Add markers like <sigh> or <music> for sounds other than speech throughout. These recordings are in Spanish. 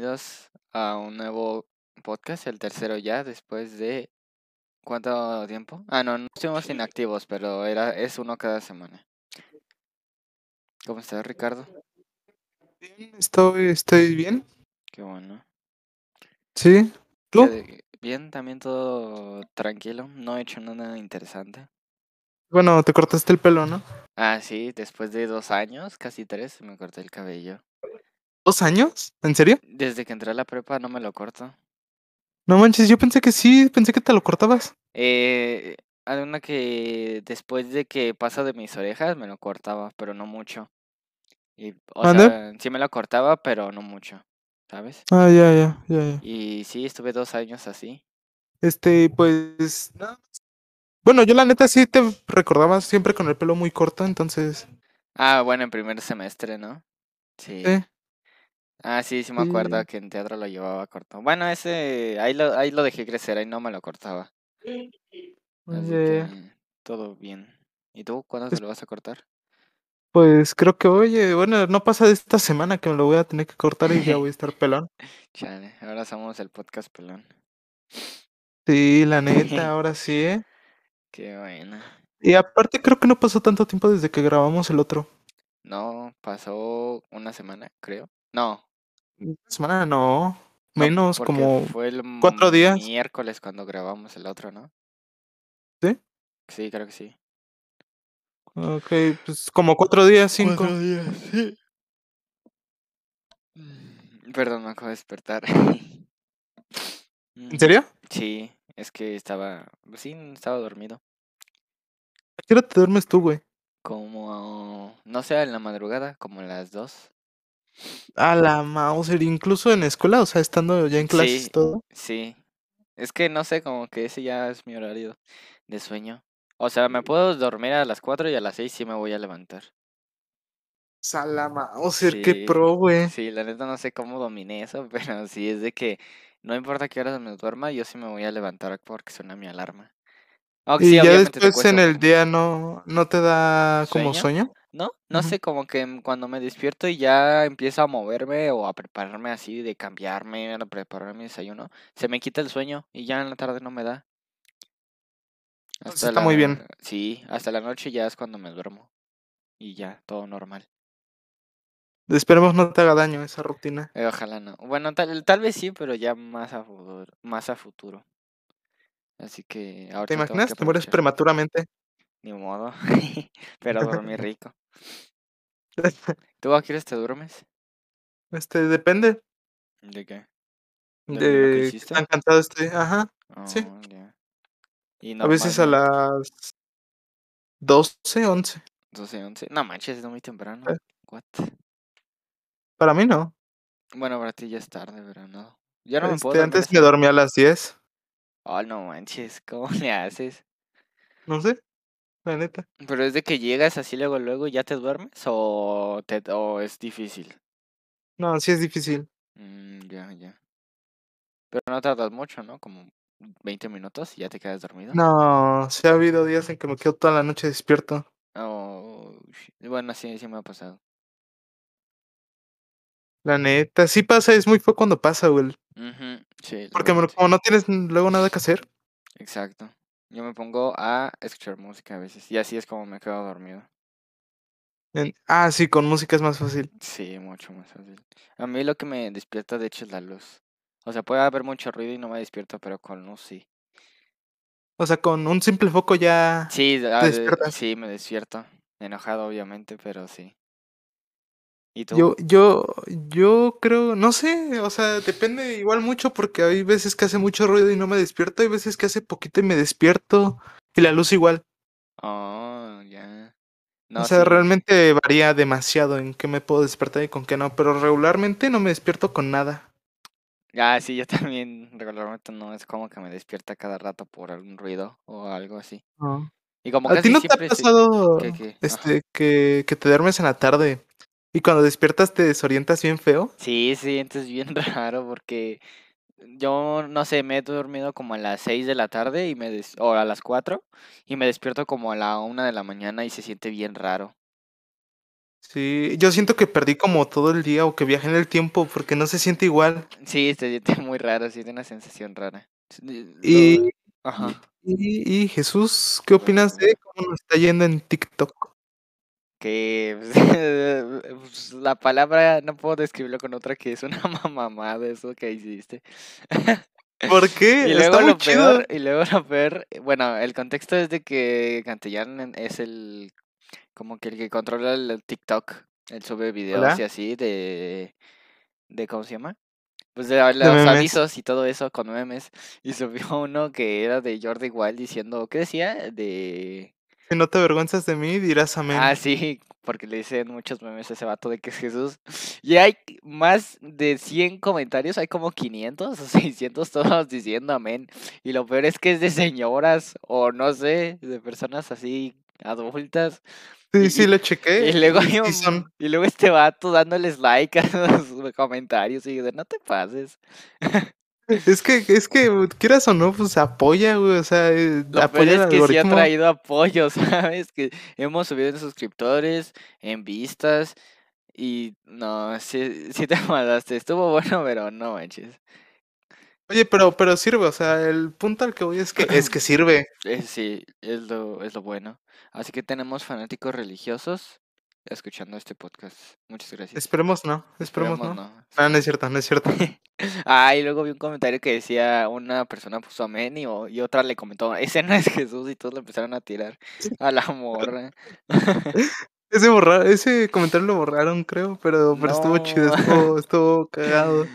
Bienvenidos a un nuevo podcast, el tercero ya, después de ¿cuánto tiempo? Ah, no, no estuvimos inactivos, pero era es uno cada semana. ¿Cómo estás, Ricardo? Bien, estoy, estoy bien. Qué bueno. Sí. ¿Tú? ¿Qué- Bien, también todo tranquilo, no he hecho nada interesante. Bueno, te cortaste el pelo, ¿no? Ah, sí, después de dos años, casi tres, me corté el cabello. ¿Dos años? ¿En serio? Desde que entré a la prepa no me lo corto. No manches, yo pensé que sí, pensé que te lo cortabas. Eh, hay una que después de que pasa de mis orejas me lo cortaba, pero no mucho. Y, o sea, sí me lo cortaba, pero no mucho, ¿sabes? Ah, ya, ya, ya, ya. Y sí, estuve dos años así. Este, pues. Bueno, yo la neta sí te recordaba siempre con el pelo muy corto, entonces. Ah, bueno, en primer semestre, ¿no? Sí. Sí. Ah, sí, sí me acuerdo que en teatro lo llevaba corto. Bueno, ese, ahí lo, ahí lo dejé crecer, ahí no me lo cortaba. Así ya, ya. que todo bien. ¿Y tú cuándo te lo vas a cortar? Pues creo que, oye, bueno, no pasa de esta semana que me lo voy a tener que cortar y ya voy a <laughs> estar pelón. Chale, ahora somos el podcast pelón. Sí, la neta, <laughs> ahora sí, ¿eh? Qué buena. Y aparte creo que no pasó tanto tiempo desde que grabamos el otro. No, pasó una semana, creo. No, semana no, no, menos como fue el cuatro días. miércoles cuando grabamos el otro, ¿no? ¿Sí? Sí, creo que sí. Ok, pues como cuatro días, cinco. días, sí. Mm, Perdón, me acabo de despertar. <laughs> ¿En serio? Sí, es que estaba, pues sí, estaba dormido. ¿A qué hora te duermes tú, güey? Como, no sé, en la madrugada, como a las dos. A la Mauser, incluso en escuela, o sea, estando ya en clases Sí, y todo. sí. Es que no sé, como que ese ya es mi horario de sueño. O sea, me puedo dormir a las 4 y a las 6 sí me voy a levantar. A la Mauser, qué pro, güey. sí, la neta no sé cómo dominé eso, <laughs> pero sí es de que no importa qué horas me duerma, yo sí me voy a levantar porque suena mi alarma. Sí, Y ya obviamente te después en el día no, no te da como sueño. sueño. No, no sé, como que cuando me despierto y ya empiezo a moverme o a prepararme así, de cambiarme, a preparar mi desayuno, se me quita el sueño y ya en la tarde no me da. Entonces Hasta está muy bien. sí, hasta la noche ya es cuando me duermo y ya, todo normal. Esperemos no te haga daño esa rutina. Eh, ojalá no. Bueno, tal, tal vez sí, pero ya más a futuro, más a futuro. Así que ¿Te tengo que imaginas? Te mueres prematuramente. Ni modo. <laughs> <laughs> Pero dormí rico. <laughs> ¿Tú a qué te duermes? Este, depende ¿De qué? ¿De que de hiciste? tan cansado. Ajá, sí. Oh, ya. Y A veces a las 12, 11. 12, 11. No manches, es muy temprano. Eh, What? Para mí no. Bueno, para ti ya es tarde, pero no. Yo no me puedo Este, antes me dormía a las 10. Oh, no manches, <laughs> ¿cómo le haces? No sé, la neta. ¿Pero es de que llegas así luego, luego y ya te duermes? ¿O, te, o es difícil? No, sí es difícil. Mm, ya, ya. Pero no tardas mucho, ¿no? Como 20 minutos y ya te quedas dormido. No, sí ha habido días en que me quedo toda la noche despierto. Oh, bueno, sí, sí me ha pasado. La neta, sí pasa, es muy feo cuando pasa, güey. Sí, Porque sí. como no tienes luego nada que hacer. Exacto. Yo me pongo a escuchar música a veces y así es como me quedo dormido. en- Ah, sí, con música es más fácil. Sí, mucho más fácil. A mí lo que me despierta de hecho es la luz. O sea, puede haber mucho ruido y no me despierto, pero con luz sí. O sea, con un simple foco ya Sí, te ah, despiertas. sí, me despierto. Enojado, obviamente, pero sí. ¿Y tú? Yo, yo, yo creo, no sé, o sea, depende igual mucho porque hay veces que hace mucho ruido y no me despierto, hay veces que hace poquito y me despierto y la luz igual. Oh, ya. O No, sea, sí. realmente varía demasiado en qué me puedo despertar y con qué no, pero regularmente no me despierto con nada. Ah, sí, yo <laughs> también regularmente no es como que me despierta cada rato por algún ruido o algo así. No. Y como ¿A ti no te ha pasado este que, que te duermes en la tarde y cuando despiertas te desorientas bien feo? Sí, sí, entonces bien <laughs> raro porque yo, no sé, me he dormido como a las 6 de la tarde y me des- o a las 4 y me despierto como a la una de la mañana y se siente bien raro. Sí, yo siento que perdí como todo el día o que viajé en el tiempo porque no se siente igual. Sí, se siente muy raro, siente una sensación rara. Y, Ajá. y, y Jesús, ¿qué opinas de cómo nos está yendo en TikTok? Que <laughs> pues, la palabra no puedo describirlo con otra que es una <laughs> mamada eso que hiciste. ¿Por qué? Y Está luego muy lo chido. y luego lo peor, bueno, el contexto es de que Cantillán es el como que el que controla el TikTok. Él sube videos Hola. y así de de ¿cómo se llama? Pues de los avisos y todo eso con memes. Y subió uno que era de Jordi Wild diciendo, ¿qué decía? De Si no te avergüenzas de mí, dirás amén. Ah, sí, porque le dicen muchos memes a ese vato de que es Jesús. Y hay más de 100 comentarios, hay como 500 o <laughs> 600 todos diciendo amén. Y lo peor es que es de señoras o no sé, de personas así adultas. sí, y- sí, lo chequé. Y luego, y hay un- son. y luego este vato dándoles like a <laughs> los comentarios y de no te pases. <laughs> Es que, es que, quieras o no, pues apoya, güey. O sea, eh, Lo peor apoya es el que sí ha traído apoyo, <laughs> ¿sabes? Que hemos subido en suscriptores, en vistas. Y no, sí, sí te <laughs> mandaste. Estuvo bueno, pero no manches. Oye, pero, pero sirve, o sea, el punto al que voy es que, es que <clears throat> sirve. Eh, sí, es lo, es lo bueno. Así que tenemos fanáticos religiosos escuchando este podcast. Muchas gracias. Esperemos no, esperemos Esperemos no. no. Ah, no es cierto, no es cierto. <laughs> Ah, y luego vi un comentario que decía, una persona puso amén y, y otra le comentó, ese no es Jesús y todos le empezaron a tirar a la morra. <laughs> Ese borrar, ese comentario lo borraron, creo, pero, pero estuvo chido, estuvo, estuvo cagado.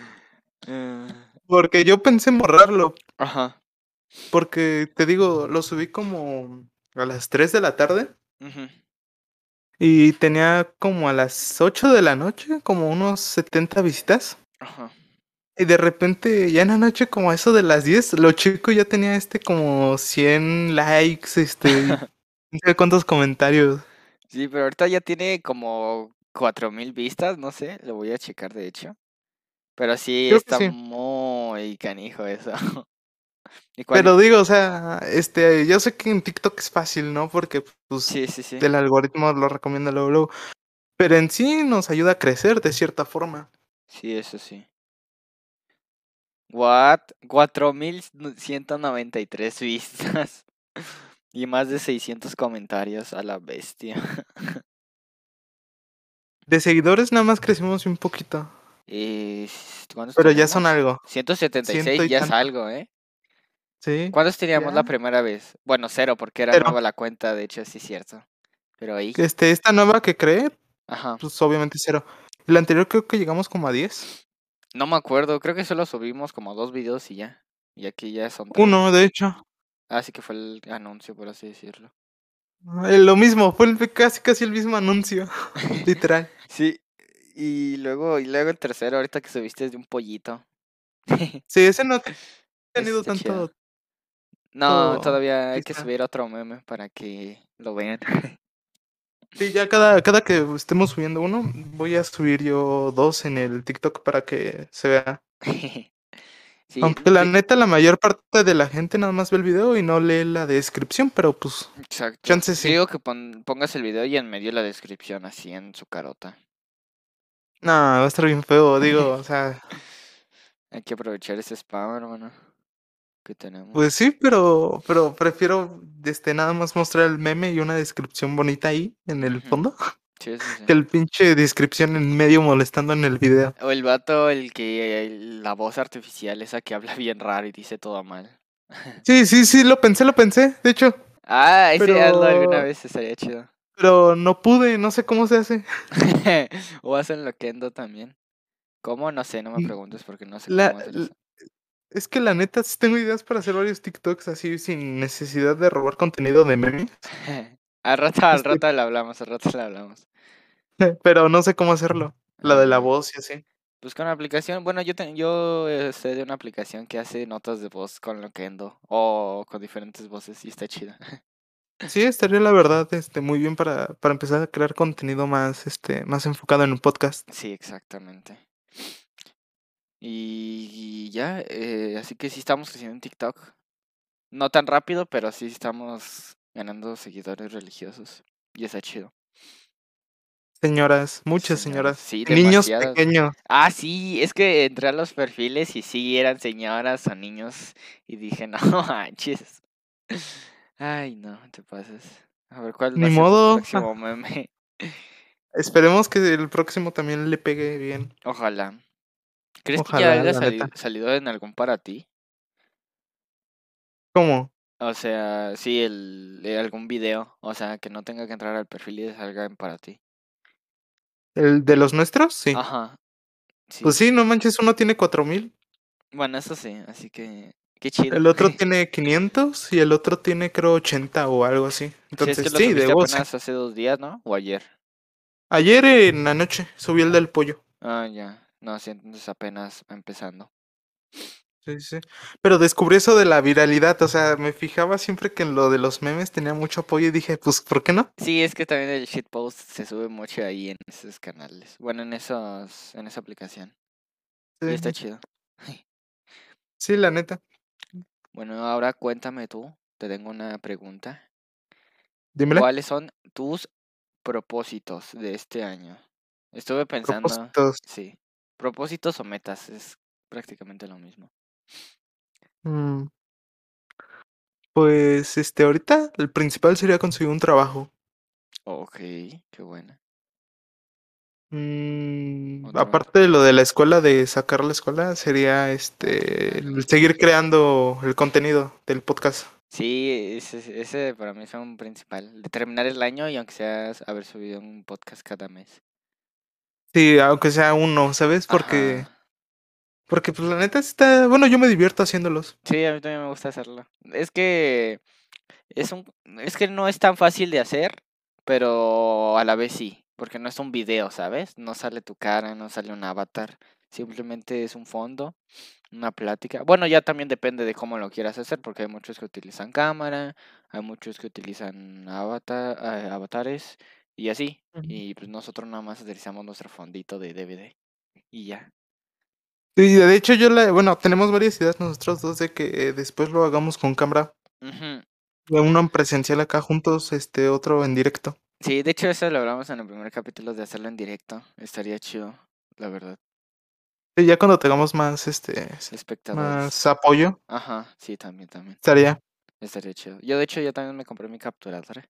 Eh, <laughs> Porque yo pensé en borrarlo, Ajá. porque te digo, lo subí como a las 3 de la tarde ujú. Y tenía como a las 8 de la noche, como unos 70 visitas. Ajá. Y de repente, ya en la noche, como a eso de las 10, lo chico ya tenía este como 100 likes, este, <laughs> no sé cuántos comentarios. Sí, pero ahorita ya tiene como cuatro mil vistas, no sé, lo voy a checar de hecho. Pero sí Creo está sí. muy canijo eso. <laughs> ¿Y cuál- Pero digo, o sea, este, yo sé que en TikTok es fácil, ¿no? Porque pues Sí, sí, sí. el algoritmo lo recomienda luego, luego. Pero en sí nos ayuda a crecer de cierta forma. Sí, eso sí. What? 4193 vistas. <laughs> Y más de 600 comentarios a la bestia. <laughs> De seguidores nada más crecimos un poquito. Y... ¿cuántos Pero ya son algo. 176 ciento y ya es algo, ¿eh? Sí. ¿Cuántos teníamos la primera vez? Bueno, cero, porque era Cero. nueva la cuenta, de hecho, sí es cierto. Pero ahí. Este, esta nueva que creé, Ajá. pues obviamente cero. La anterior creo que llegamos como a 10. No me acuerdo, creo que solo subimos como dos videos y ya. Y aquí ya son tres. Uno, de hecho. Así que fue el anuncio, por así decirlo. Eh, Lo mismo, fue el- casi casi el mismo anuncio. <laughs> Literal. Sí, y luego, y luego el tercero, ahorita que subiste es de un pollito. Sí, ese no ha tenido Está tanto. chido. No, todavía hay que subir otro meme para que lo vean. Sí, ya cada, cada que estemos subiendo uno, voy a subir yo dos en el TikTok para que se vea. <laughs> Sí, Aunque la sí, neta, la mayor parte de la gente nada más ve el video y no lee la descripción, pero pues, exacto. chance Te sí. Digo que pon- pongas el video y en medio la descripción así en su carota. No, va a estar bien feo, digo, <laughs> o sea, Hay que aprovechar ese spam, hermano, que tenemos. pues sí, pero, pero prefiero este nada más mostrar el meme y una descripción bonita ahí en el fondo Sí, sí, sí. que el pinche descripción en medio molestando en el video. O el vato, el que la voz artificial, esa que habla bien raro y dice todo mal. <laughs> Sí, sí, sí, lo pensé, lo pensé, de hecho, Ah, ese hazlo alguna Pero- vez, estaría chido. pero no pude, no sé cómo se hace. <laughs> o hacen Loquendo también. ¿Cómo? No sé, no me preguntes porque no sé La, cómo hacer eso. Es que la neta tengo ideas para hacer varios TikToks así sin necesidad de robar contenido de meme, <laughs> al rato, al Este- rato le hablamos, al rato le hablamos. <laughs> pero no sé cómo hacerlo. La de la Ah, voz y así. Pues con la aplicación, bueno, yo, te- yo sé de una aplicación que hace notas de voz con Loquendo o con diferentes voces y está chida. Sí, estaría la verdad este, muy bien para, para empezar a crear contenido más, este, más enfocado en un podcast. Sí, exactamente. Y, y ya, eh, así que sí estamos creciendo en TikTok. No tan rápido, pero sí estamos ganando seguidores religiosos. Y está chido. Señoras, muchas Señoras, señoras. sí, niños pequeños. Ah, sí, es que entré a los perfiles y sí eran señoras o niños y dije, <laughs> no manches. Ay, no, te pasas. A ver, ¿cuál Ni modo. próximo meme? <laughs> Esperemos que el próximo también le pegue bien. Ojalá. ¿Crees que ya haya la sali- neta. salido en algún para ti? ¿Cómo? O sea, sí, el, de algún video. O sea, que no tenga que entrar al perfil y salga en para ti. ¿El de los nuestros? Sí. Ajá. Sí. Pues sí, no manches, uno tiene 4000. Bueno, eso sí, así que qué chido. El otro <laughs> tiene 500 y el otro tiene creo 80 o algo así. Sí, es Entonces, que lo sí, de apenas hace dos días, ¿no? O ayer. Ayer en la noche subí el del pollo. Ah, ya. No, sí, entonces apenas empezando. Sí, sí. Pero descubrí eso de la viralidad. O sea, me fijaba siempre que en lo de los memes tenía mucho apoyo y dije, pues, ¿por qué no? Sí, es que también el shitpost se sube mucho ahí en esos canales. Bueno, en esos, en esa aplicación. Y Sí, está chido. <laughs> sí, la neta. Bueno, ahora cuéntame tú. Te tengo una pregunta. Dímela. ¿Cuáles son tus propósitos de este año? Estuve pensando. Propósitos. Sí. Propósitos o metas, es prácticamente lo mismo. Mm, Pues, este, ahorita el principal sería conseguir un trabajo. Ok, qué buena. Mm, aparte de lo de la escuela, de sacar la escuela, sería este seguir creando el contenido del podcast. Sí, ese, ese para mí es un principal. De terminar el año y aunque sea haber subido un podcast cada mes. Sí, aunque sea uno, ¿sabes? Porque, Ajá. porque pues la neta está, bueno, yo me divierto haciéndolos. Sí, a mí también me gusta hacerlo. Es que es un, es que no es tan fácil de hacer, pero a la vez sí, porque no es un video, ¿sabes? No sale tu cara, no sale un avatar, simplemente es un fondo, una plática. Bueno, ya también depende de cómo lo quieras hacer, porque hay muchos que utilizan cámara, hay muchos que utilizan avatar, eh, avatares y así. Y pues nosotros nada más utilizamos nuestro fondito de DVD y ya. Y de hecho yo la, bueno, tenemos varias ideas nosotros dos de que eh, después lo hagamos con cámara, Ujú. uno en presencial acá juntos, este, otro en directo. Sí, de hecho eso lo hablamos en el primer capítulo de hacerlo en directo. Estaría chido, la verdad. Y ya cuando tengamos más, este, Espectadores. más apoyo, Ajá, sí, también, también. estaría. Estaría chido. Yo de hecho ya también me compré mi capturadora.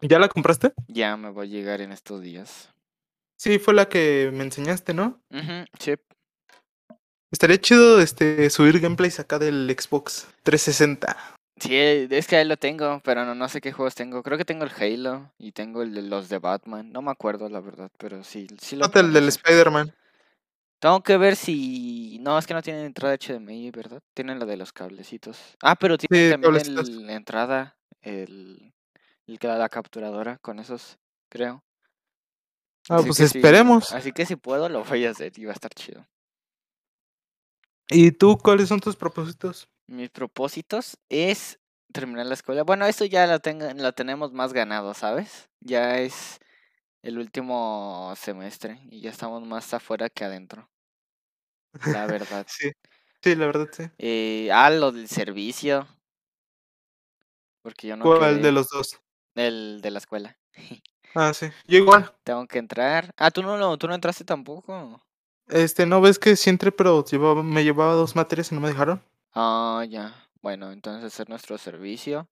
¿Ya la compraste? Ya me voy a llegar en estos días. Sí, fue la que me enseñaste, ¿no? Ujú, sí. Estaría chido este subir gameplays acá del Xbox 360. Sí, es que ahí lo tengo, pero no, no sé qué juegos tengo. Creo que tengo el Halo y tengo el de los de Batman. No me acuerdo la verdad, pero sí, sí lo Nota el tengo del Spider-Man. Tengo que ver si... No, es que no tienen entrada HDMI, ¿verdad? Tienen la de los cablecitos. Ah, pero tienen Sí, también el- la entrada, el, el que da la capturadora con esos, creo. Ah, Así pues si- esperemos. así que si puedo lo voy a hacer y va a estar chido. ¿Y tú cuáles son tus propósitos? Mis propósitos es terminar la escuela. Bueno, eso ya lo, tengo, lo tenemos más ganado, ¿sabes? Ya es el último semestre y ya estamos más afuera que adentro. La verdad. <laughs> Sí, sí, la verdad, sí. Eh, ah, lo del servicio. Porque yo no ¿Cuál quedé. de los dos? El de la escuela. <laughs> Ah, sí. Yo igual. Tengo que entrar. Ah, tú no, lo- tú no entraste tampoco. Este, ¿no ves que sí entré, pero llevaba, me llevaba dos materias y no me dejaron? Ah, ya. Bueno, entonces hacer nuestro servicio.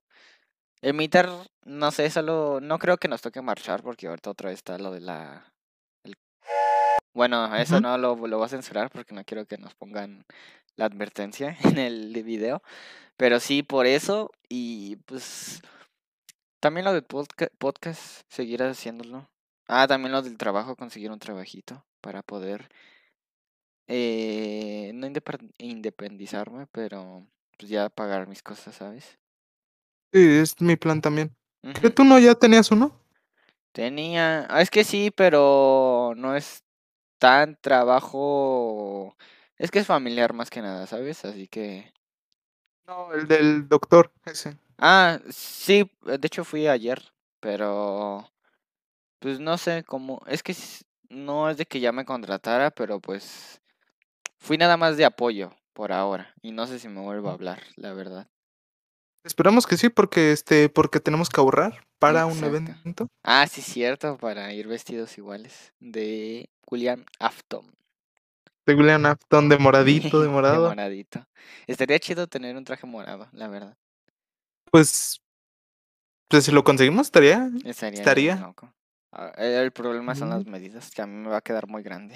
El militar, no sé, solo. No creo que nos toque marchar porque ahorita otra vez está lo de la. el- Bueno, eso no lo, lo voy a censurar porque no quiero que nos pongan la advertencia <laughs> en el video. Pero sí, por eso. Y pues. También lo del podca- podcast, seguir haciéndolo. Ah, también lo del trabajo, conseguir un trabajito para poder. Eh, no independizarme, pero pues ya pagar mis cosas, ¿sabes? Sí, es mi plan también. ¿Que Ujú. tú no ya tenías uno? Tenía, ah, es que sí, pero no es tan trabajo, es que es familiar más que nada, ¿sabes? Así que, No, el del doctor, ese. ah, sí, de hecho fui ayer, pero, pues no sé cómo, es que no es de que ya me contratara, pero pues fui nada más de apoyo por ahora y no sé si me vuelvo a hablar, la verdad. Esperamos que sí, porque este, porque tenemos que ahorrar para un evento. Ah, sí, cierto, para ir vestidos iguales. De William Afton. De William Afton de moradito, de De morado. moradito. Estaría chido tener un traje morado, la verdad. Pues, pues si lo conseguimos, estaría. Estaría, bien Estaría. loco. Ah, El problema son las medidas, que a mí me va a quedar muy grande.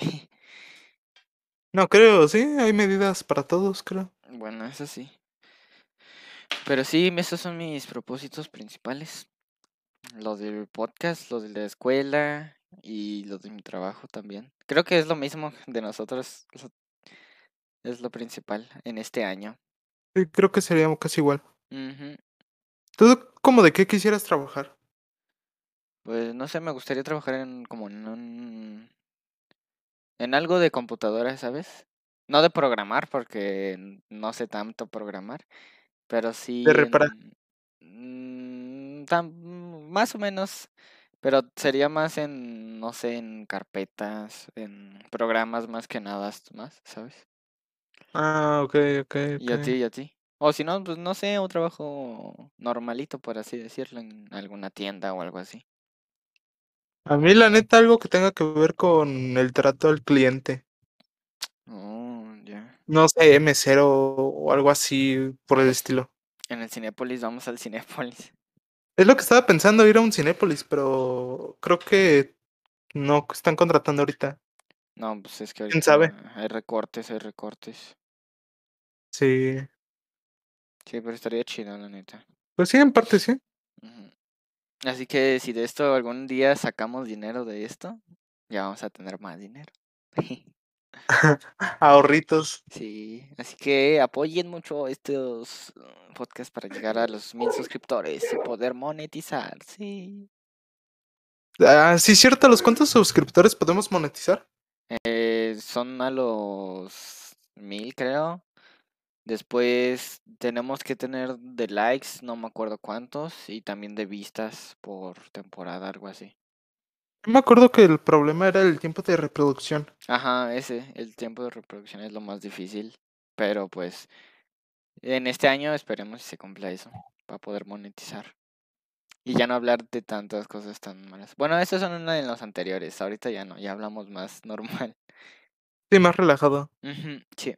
No, creo, sí, hay medidas para todos, creo. Bueno, eso sí. Pero sí, esos son mis propósitos principales. Lo del podcast, lo de la escuela y lo de mi trabajo también. Creo que es lo mismo de nosotros. Es lo principal en este año. Sí, creo que sería casi igual. Ujú. ¿Tú como de qué quisieras trabajar? Pues no sé, me gustaría trabajar en como en un en algo de computadora, ¿sabes? No de programar porque no sé tanto programar, pero sí De reparar. en mm, más o menos, pero sería más en no sé, en carpetas, en programas más que nada más, ¿sabes? Ah, ok, ok, Y a ti, y a ti. O si no, pues no sé, un trabajo normalito, por así decirlo, en alguna tienda o algo así. A mí, la neta, algo que tenga que ver con el trato al cliente. Oh, ya. No sé, mesero o algo así por el estilo. En el Cinépolis, vamos al Cinépolis. Es lo que estaba pensando, ir a un Cinépolis, pero creo que no están contratando ahorita. No, pues es que ¿Quién sabe? hay recortes, hay recortes. Sí. Sí, pero estaría chido, la neta. Pues sí, en parte sí. Así que si de esto algún día sacamos dinero de esto, ya vamos a tener más dinero. <laughs> <laughs> Ahorritos. Sí, así que apoyen mucho estos uh, podcasts para llegar a los mil suscriptores y poder monetizar, sí. Ah, sí, cierto. ¿Los cuántos suscriptores podemos monetizar? Eh, son a los mil, creo. Después tenemos que tener de likes, no me acuerdo cuántos, y también de vistas por temporada, algo así. Yo me acuerdo que el problema era el tiempo de reproducción. Ajá, ese, el tiempo de reproducción es lo más difícil, pero pues en este año esperemos si se cumpla eso, para poder monetizar. Y ya no hablar de tantas cosas tan malas. Bueno, esas son una de los anteriores, ahorita ya no, ya hablamos más <laughs> normal. Sí, más relajado. Sí.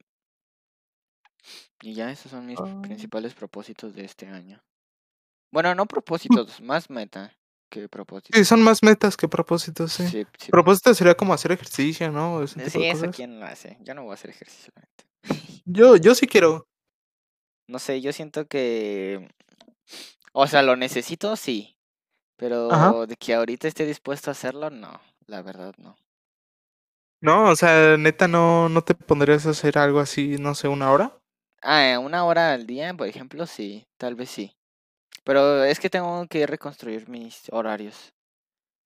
Y ya esos son mis Ah. principales propósitos de este año. Bueno, no propósitos, más meta que propósitos. Sí, son más metas que propósitos, sí. Sí, sí. Propósito sería como hacer ejercicio, ¿no? Ese Sí, eso quién lo hace. Yo no voy a hacer ejercicio. Yo, yo sí quiero. No sé, yo siento que. O sea, lo necesito, sí. Pero Ajá. de que ahorita esté dispuesto a hacerlo, no. La verdad, no. No, o sea, neta, no, no te pondrías a hacer algo así, no sé, una hora. Ah, una hora al día, por ejemplo, sí. Tal vez sí. Pero es que tengo que reconstruir mis horarios.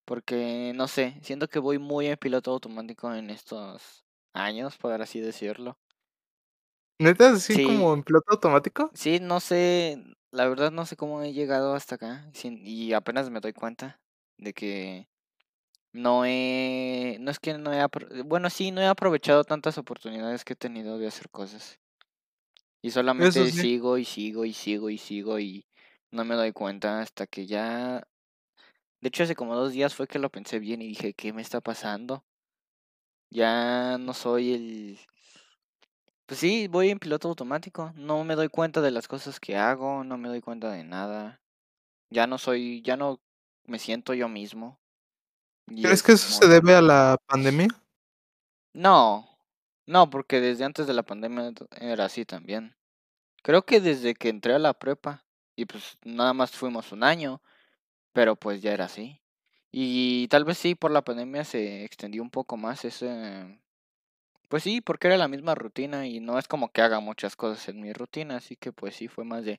Porque, no sé, siento que voy muy en piloto automático en estos años, por así decirlo. Neta, así Sí. como en piloto automático. Sí, no sé, la verdad no sé cómo he llegado hasta acá sin- y apenas me doy cuenta de que no he, no es que no he, bueno, sí, no he aprovechado tantas oportunidades que he tenido de hacer cosas. Y solamente sí. sigo y sigo y sigo y sigo y no me doy cuenta hasta que ya, de hecho hace como dos días fue que lo pensé bien y dije, ¿qué me está pasando? Ya no soy el... Pues sí, voy en piloto automático. No me doy cuenta de las cosas que hago, no me doy cuenta de nada. Ya no soy, ya no me siento yo mismo. Y ¿Crees es que eso se debe a la pandemia? No, no, porque desde antes de la pandemia era así también. Creo que desde que entré a la prepa y pues nada más fuimos un año, pero pues ya era así. Y tal vez sí, por la pandemia se extendió un poco más ese... Pues sí, porque era la misma rutina y no es como que haga muchas cosas en mi rutina, así que pues sí, fue más de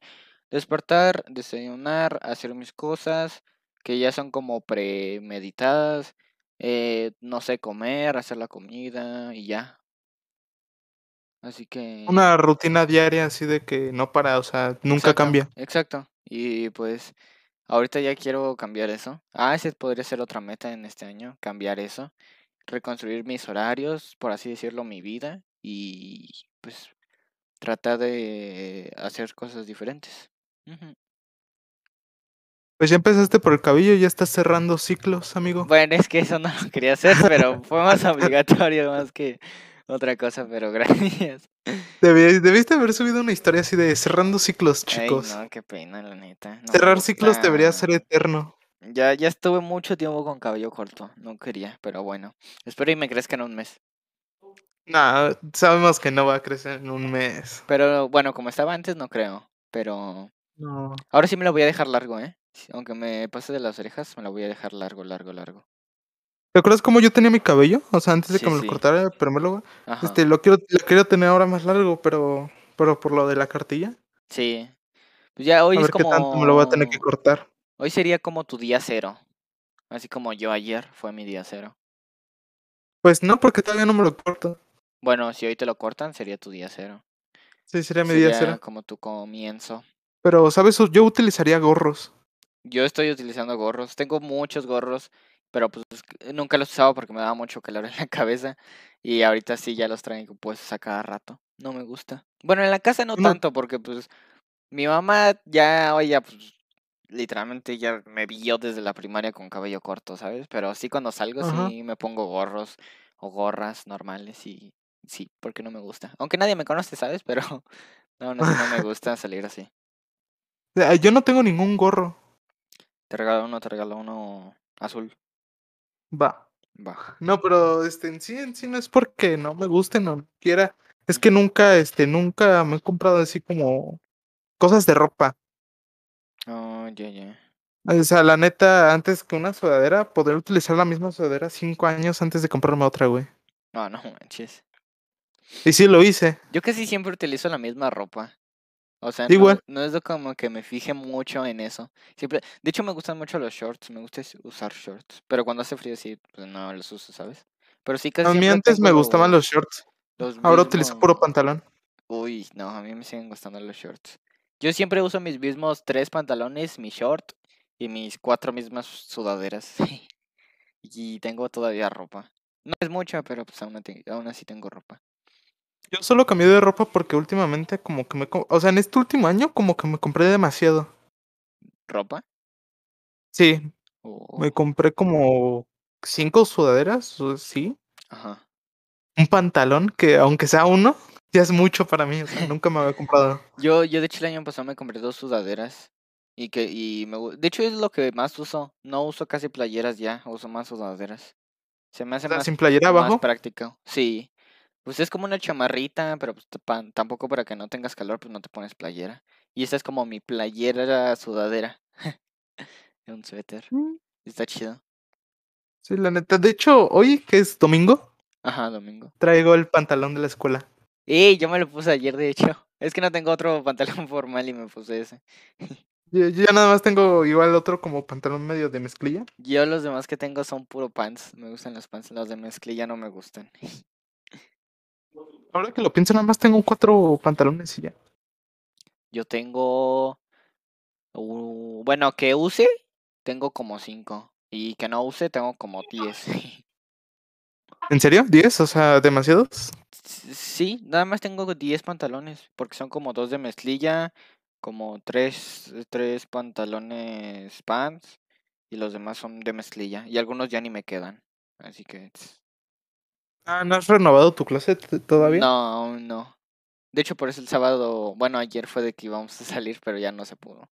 despertar, desayunar, hacer mis cosas, que ya son como premeditadas, eh, no sé, comer, hacer la comida y ya. Así que... Una rutina diaria así de que no para, o sea, nunca Exacto, cambia. Exacto. Y pues ahorita ya quiero cambiar eso. Ah, ese podría ser otra meta en este año, cambiar eso. Reconstruir mis horarios, por así decirlo, mi vida. Y pues tratar de hacer cosas diferentes. Pues ya empezaste por el cabello y ya estás cerrando ciclos, amigo. Bueno, es que eso no lo quería hacer, pero fue más <laughs> obligatorio más que otra cosa, pero <laughs> gracias. Debí- debiste haber subido una historia así de cerrando ciclos, Ay, chicos. no, qué pena, la neta. no Cerrar ciclos debería ser eterno. Ya, ya estuve mucho tiempo con cabello corto, no quería, pero bueno. Espero y me crezca en un mes. Nah, sabemos que no va a crecer en un mes. Pero bueno, como estaba antes, no creo. Pero No. ahora sí me lo voy a dejar largo, ¿eh? Aunque me pase de las orejas, me lo voy a dejar largo, largo, largo. ¿Te acuerdas cómo yo tenía mi cabello? O sea, antes de Sí, que me lo sí. cortara, primero luego. Ajá. Este, lo quiero, lo quiero tener ahora más largo, pero, pero por lo de la cartilla. Sí. Pues ya hoy a es ver qué tanto me lo voy a tener que como... cortar. Hoy sería como tu día cero. Así como yo ayer fue mi día cero. Pues no, porque todavía no me lo corto. Bueno, si hoy te lo cortan, sería tu día cero. Sí, sería mi día cero. como tu comienzo. Pero, ¿sabes? Yo utilizaría gorros. Yo estoy utilizando gorros. Tengo muchos gorros, pero pues nunca los usaba porque me daba mucho calor en la cabeza. Y ahorita sí ya los traigo puestos a cada rato. No me gusta. Bueno, en la casa no No. tanto porque pues mi mamá ya, ya pues literalmente ya me vio desde la primaria con cabello corto, ¿sabes? Pero sí cuando salgo Ajá. sí me pongo gorros o gorras normales y sí, porque no me gusta. Aunque nadie me conoce, ¿sabes? Pero <laughs> no, no, no me <laughs> gusta salir así. Ah, Yo no tengo ningún gorro. Te regalo uno, te regalo uno azul. Va. Va. No, pero este, en sí, en sí no es porque no me guste, no quiera. Es que nunca, este, nunca me he comprado así como cosas de ropa. Oh, ya, ya. O sea, la neta, antes que una sudadera, poder utilizar la misma sudadera cinco años antes de comprarme otra, güey. No, no manches. Y sí lo hice. Yo casi siempre utilizo la misma ropa. O sea, Igual. no, no es como que me fije mucho en eso. Siempre, de hecho, me gustan mucho los shorts. Me gusta usar shorts. Pero cuando hace frío, sí, pues no los uso, ¿sabes? Pero sí, casi A mí antes me gustaban los shorts. los Ahora utilizo puro mismos- pantalón. Uy, no, a mí me siguen gustando los shorts. Yo siempre uso mis mismos tres pantalones, mi short y mis cuatro mismas sudaderas. <laughs> y tengo todavía ropa. No es mucha, pero pues aún así tengo ropa. Yo solo cambié de ropa porque últimamente como que me... O sea, en este último año como que me compré demasiado. ¿Ropa? Sí, O- me compré como cinco sudaderas, sí. Ajá. Un pantalón que aunque sea uno, ya es mucho para mí. O sea, <laughs> nunca me había comprado. Yo, yo de hecho el año pasado me compré dos sudaderas. Y que, y me de hecho es lo que más uso. No uso casi playeras ya, uso más sudaderas. Se me hace O sea, más, sin playera más abajo. práctico. Sí. Pues es como una chamarrita, pero pues tampoco para que no tengas calor, pues no te pones playera. Y esta es como mi playera sudadera. <laughs> Un suéter. Mm, Está chido. Sí, la neta. De hecho, hoy que es domingo, Ajá, domingo. traigo el pantalón de la escuela. ¡Ey! Yo me lo puse ayer, de hecho. <laughs> Es que no tengo otro pantalón <laughs> formal y me puse ese. Yo, yo ya nada más tengo igual otro como pantalón medio de mezclilla. Yo los demás que tengo son puro pants. Me gustan los pants. Los de mezclilla no me gustan. Ahora que lo pienso, nada más tengo cuatro pantalones y ya. Yo tengo. uh, bueno, que use, tengo como cinco. Y que no use, tengo como diez. <laughs> ¿En serio? ¿Diez? O sea, demasiados. sí, nada más tengo 10 pantalones. Porque son como dos de mezclilla, como tres, tres pantalones pants. Y los demás son de mezclilla. Y algunos ya ni me quedan. Así que. tss, Ah, ¿no has renovado tu closet todavía? No, aún no. De hecho, por eso el sábado. Bueno, ayer fue de que íbamos a salir, pero ya no se pudo.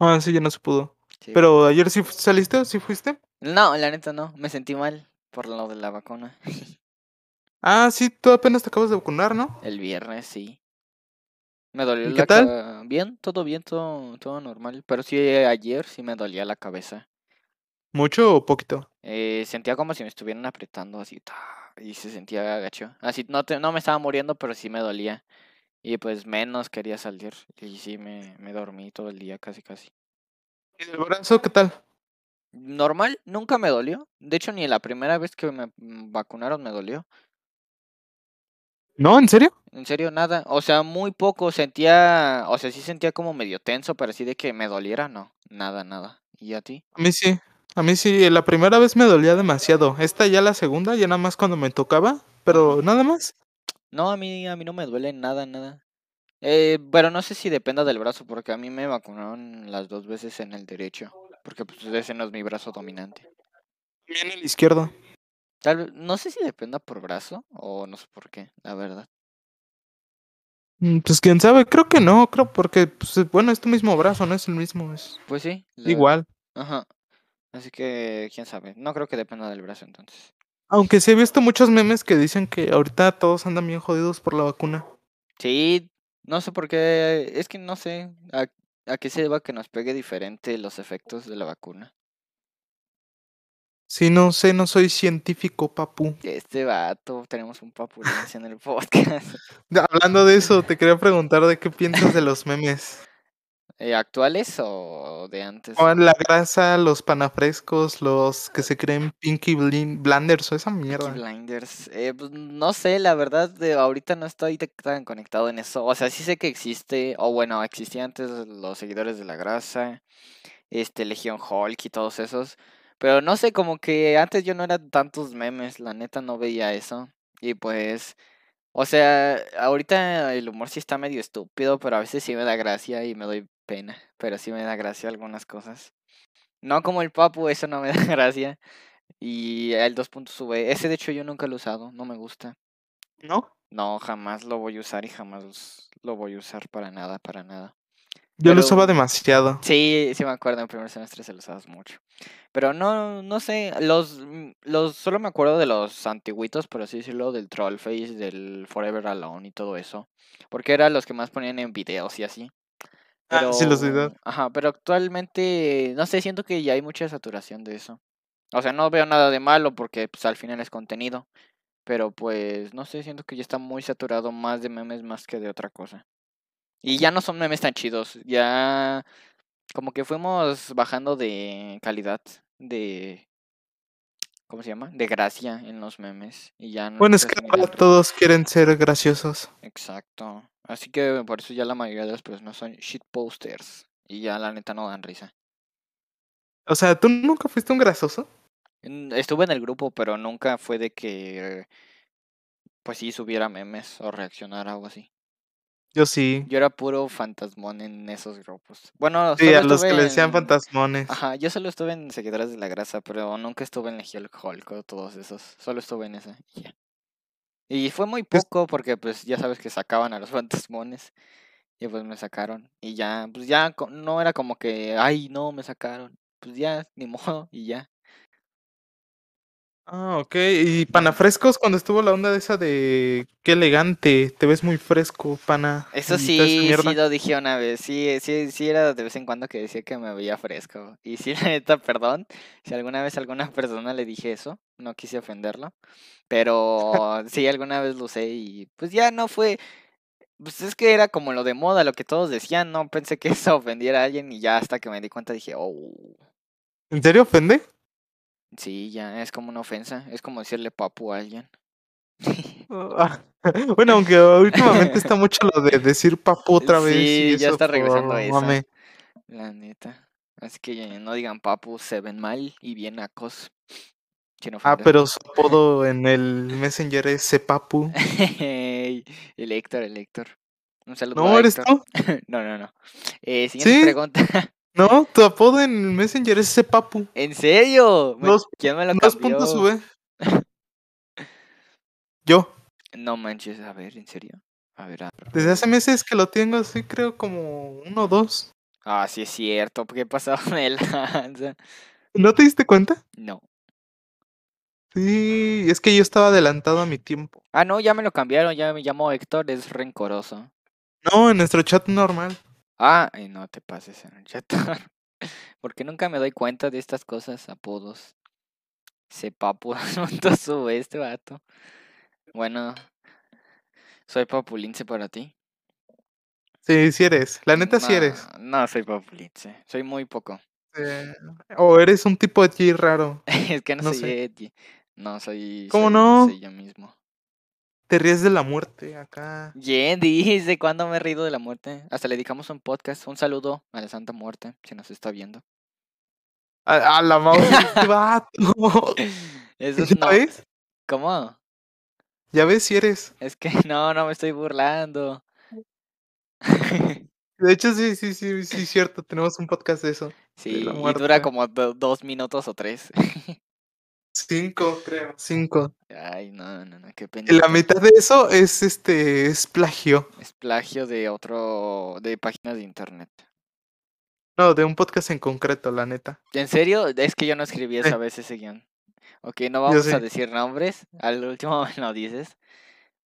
Ah, sí, ya no se pudo. Sí. Pero ayer sí saliste o sí fuiste. No, la neta no. Me sentí mal por lo de la vacuna. <laughs> Ah, sí, tú apenas te acabas de vacunar, ¿no? El viernes, sí. Me dolió ¿Y la qué tal? Bien, todo bien, todo, todo normal. Pero sí, ayer sí me dolía la cabeza. ¿Mucho o poquito? Eh, sentía como si me estuvieran apretando así. ta, Y se sentía gacho. Así, no, te- no me estaba muriendo, pero sí me dolía. Y pues menos quería salir. Y sí, me, me dormí todo el día, casi, casi. ¿Y del brazo qué tal? Normal, nunca me dolió. De hecho, ni la primera vez que me vacunaron me dolió. ¿No? ¿En serio? En serio, nada. O sea, muy poco. Sentía, o sea, sí sentía como medio tenso, pero así de que me doliera, no. Nada, nada. ¿Y a ti? A mí sí. A mí sí, la primera vez me dolía demasiado. Esta ya la segunda, ya nada más cuando me tocaba, pero nada más. No, a mí, a mí no me duele nada, nada. Eh, pero no sé si dependa del brazo, porque a mí me vacunaron las dos veces en el derecho, porque pues ese no es mi brazo dominante. Bien el izquierdo. Tal vez, no sé si dependa por brazo o no sé por qué, la verdad. Mm, Pues quién sabe, creo que no, creo porque, pues, bueno, es tu mismo brazo, no es el mismo, es Pues sí. la- igual. Ajá. Así que, quién sabe. No creo que dependa del brazo entonces. Aunque sí he visto muchos memes que dicen que ahorita todos andan bien jodidos por la vacuna. Sí, no sé por qué, es que no sé a, a qué se deba que nos pegue diferente los efectos de la vacuna. Sí, no sé, no soy científico, papu. Este vato, tenemos un papulencia en el podcast. <laughs> Hablando de eso, te quería preguntar de qué piensas de los memes. Eh, ¿Actuales o de antes? O la grasa, los panafrescos, los que se creen Pinky Blin- Blanders o esa mierda. Blinders. Eh, pues, no sé, la verdad, de ahorita no estoy tan conectado en eso. O sea, sí sé que existe, o bueno, existían antes los seguidores de la grasa, este, Legion Hulk y todos esos. Pero no sé, como que antes yo no era tantos memes, la neta no veía eso. Y pues, o sea, ahorita el humor sí está medio estúpido, pero a veces sí me da gracia y me doy pena. Pero sí me da gracia algunas cosas. No como el Papu, eso no me <laughs> da gracia. Y el 2.V, ese de hecho yo nunca lo he usado, no me gusta. ¿No? No, jamás lo voy a usar y jamás lo voy a usar para nada, para nada. Yo lo usaba demasiado. Sí, sí me acuerdo, en primer semestre se lo usabas mucho. Pero no, no sé, los, mm, los, solo me acuerdo de los antiguitos, por así decirlo, del Trollface, del Forever Alone y todo eso. Porque eran los que más ponían en videos y así. Ah, sí, videos. Ajá, pero actualmente, no sé, siento que ya hay mucha saturación de eso. O sea, no veo nada de malo porque pues al final es contenido. Pero pues, no sé, siento que ya está muy saturado más de memes más que de otra cosa. Y ya no son memes tan chidos, ya como que fuimos bajando de calidad, de... ¿Cómo se llama? De gracia en los memes. Y ya no Bueno, es que ahora todos quieren ser graciosos. Exacto. Así que por eso ya la mayoría de las personas son shitposters. Y ya la neta no dan risa. O sea, ¿tú nunca fuiste un grasoso? En- Estuve en el grupo, pero nunca fue de que, pues sí, subiera memes o reaccionara o algo así. Yo sí. Yo era puro fantasmón en esos grupos. Bueno, Sí, a los que estuve le decían en- fantasmones. Ajá, yo solo estuve en Seguidores de la Grasa, pero nunca estuve en Legión Hulk o todos esos. Solo estuve en esa y ya. Y fue muy poco porque pues ya sabes que sacaban a los <laughs> fantasmones. Y pues me sacaron. Y ya, pues ya no era como que, ay, no, me sacaron. Pues ya, ni <laughs> modo, y ya. Ah, ok. Y panafrescos cuando estuvo la onda de esa de qué elegante, te ves muy fresco, pana. Eso sí, sí lo dije una vez. Sí, sí, sí era de vez en cuando que decía que me veía fresco. Y sí, <laughs> la neta, perdón, si alguna vez a alguna persona le dije eso, no quise ofenderlo. Pero sí, alguna vez lo usé y pues ya no fue. Pues es que era como lo de moda, lo que todos decían. No pensé que <laughs> eso ofendiera a alguien y ya hasta que me di cuenta dije, oh, ¿En serio ofende? Sí, ya es como una ofensa. Es como decirle papu a alguien. <laughs> Ah, <laughs> bueno, aunque últimamente está mucho lo de decir papu otra vez. Sí, y ya está regresando a eso. La neta. Así que no digan papu, se ven mal y bien acos. Ah, pero su <laughs> apodo en el Messenger es Sepapu. Ey, el Héctor, el Héctor. Un saludo ¿No a eres Héctor. tú? No, no, no. Eh, siguiente ¿Sí? pregunta. No, tu apodo en Messenger es Sepapu. ¿En serio? Dos- ¿Quién me lo Dos cambió? puntos sube. <laughs> Yo. No manches, a ver, ¿en serio? A ver, a ver. Desde hace meses que lo tengo así, creo como uno o dos. Ah, sí es cierto. ¿Qué pasó <laughs> de lanza? ¿No te diste cuenta? No. Sí, es que yo estaba adelantado a mi tiempo. Ah, no, ya me lo cambiaron. Ya me llamo Héctor, es rencoroso. No, en nuestro chat normal. Ah, y no te pases en el chat. <laughs> Porque nunca me doy cuenta de estas cosas, apodos. Se papu, <laughs> punto sube este vato. Bueno, soy papulince para ti. Sí, sí eres. La neta sí eres. No, no soy papulince. Soy muy poco. Eh, o eres un tipo de G raro. <laughs> es que no, No soy sé. No, soy. ¿Cómo soy- no? Soy yo mismo. Te ríes de la muerte acá. ¿Quién dice cuándo me he reído de la muerte? Hasta le dedicamos un podcast. Un saludo a la Santa Muerte, si nos está viendo. A, a la <laughs> este vato. <laughs> Eso ¿Ya no. ves? ¿Cómo? Ya ves si eres. Es que <laughs> no, no me estoy burlando. De hecho, sí, sí, sí, sí, cierto. Tenemos un podcast de eso. Sí, y dura como do- dos minutos o tres. Cinco, creo. Cinco. Ay, no, no, no, qué Y la mitad de eso es este es plagio. Es plagio de otro, de páginas de internet. No, de un podcast en concreto, la neta. ¿En serio? Es que yo no escribí esa vez ese guion. Ok, no vamos a decir nombres. Al último <laughs> me lo dices.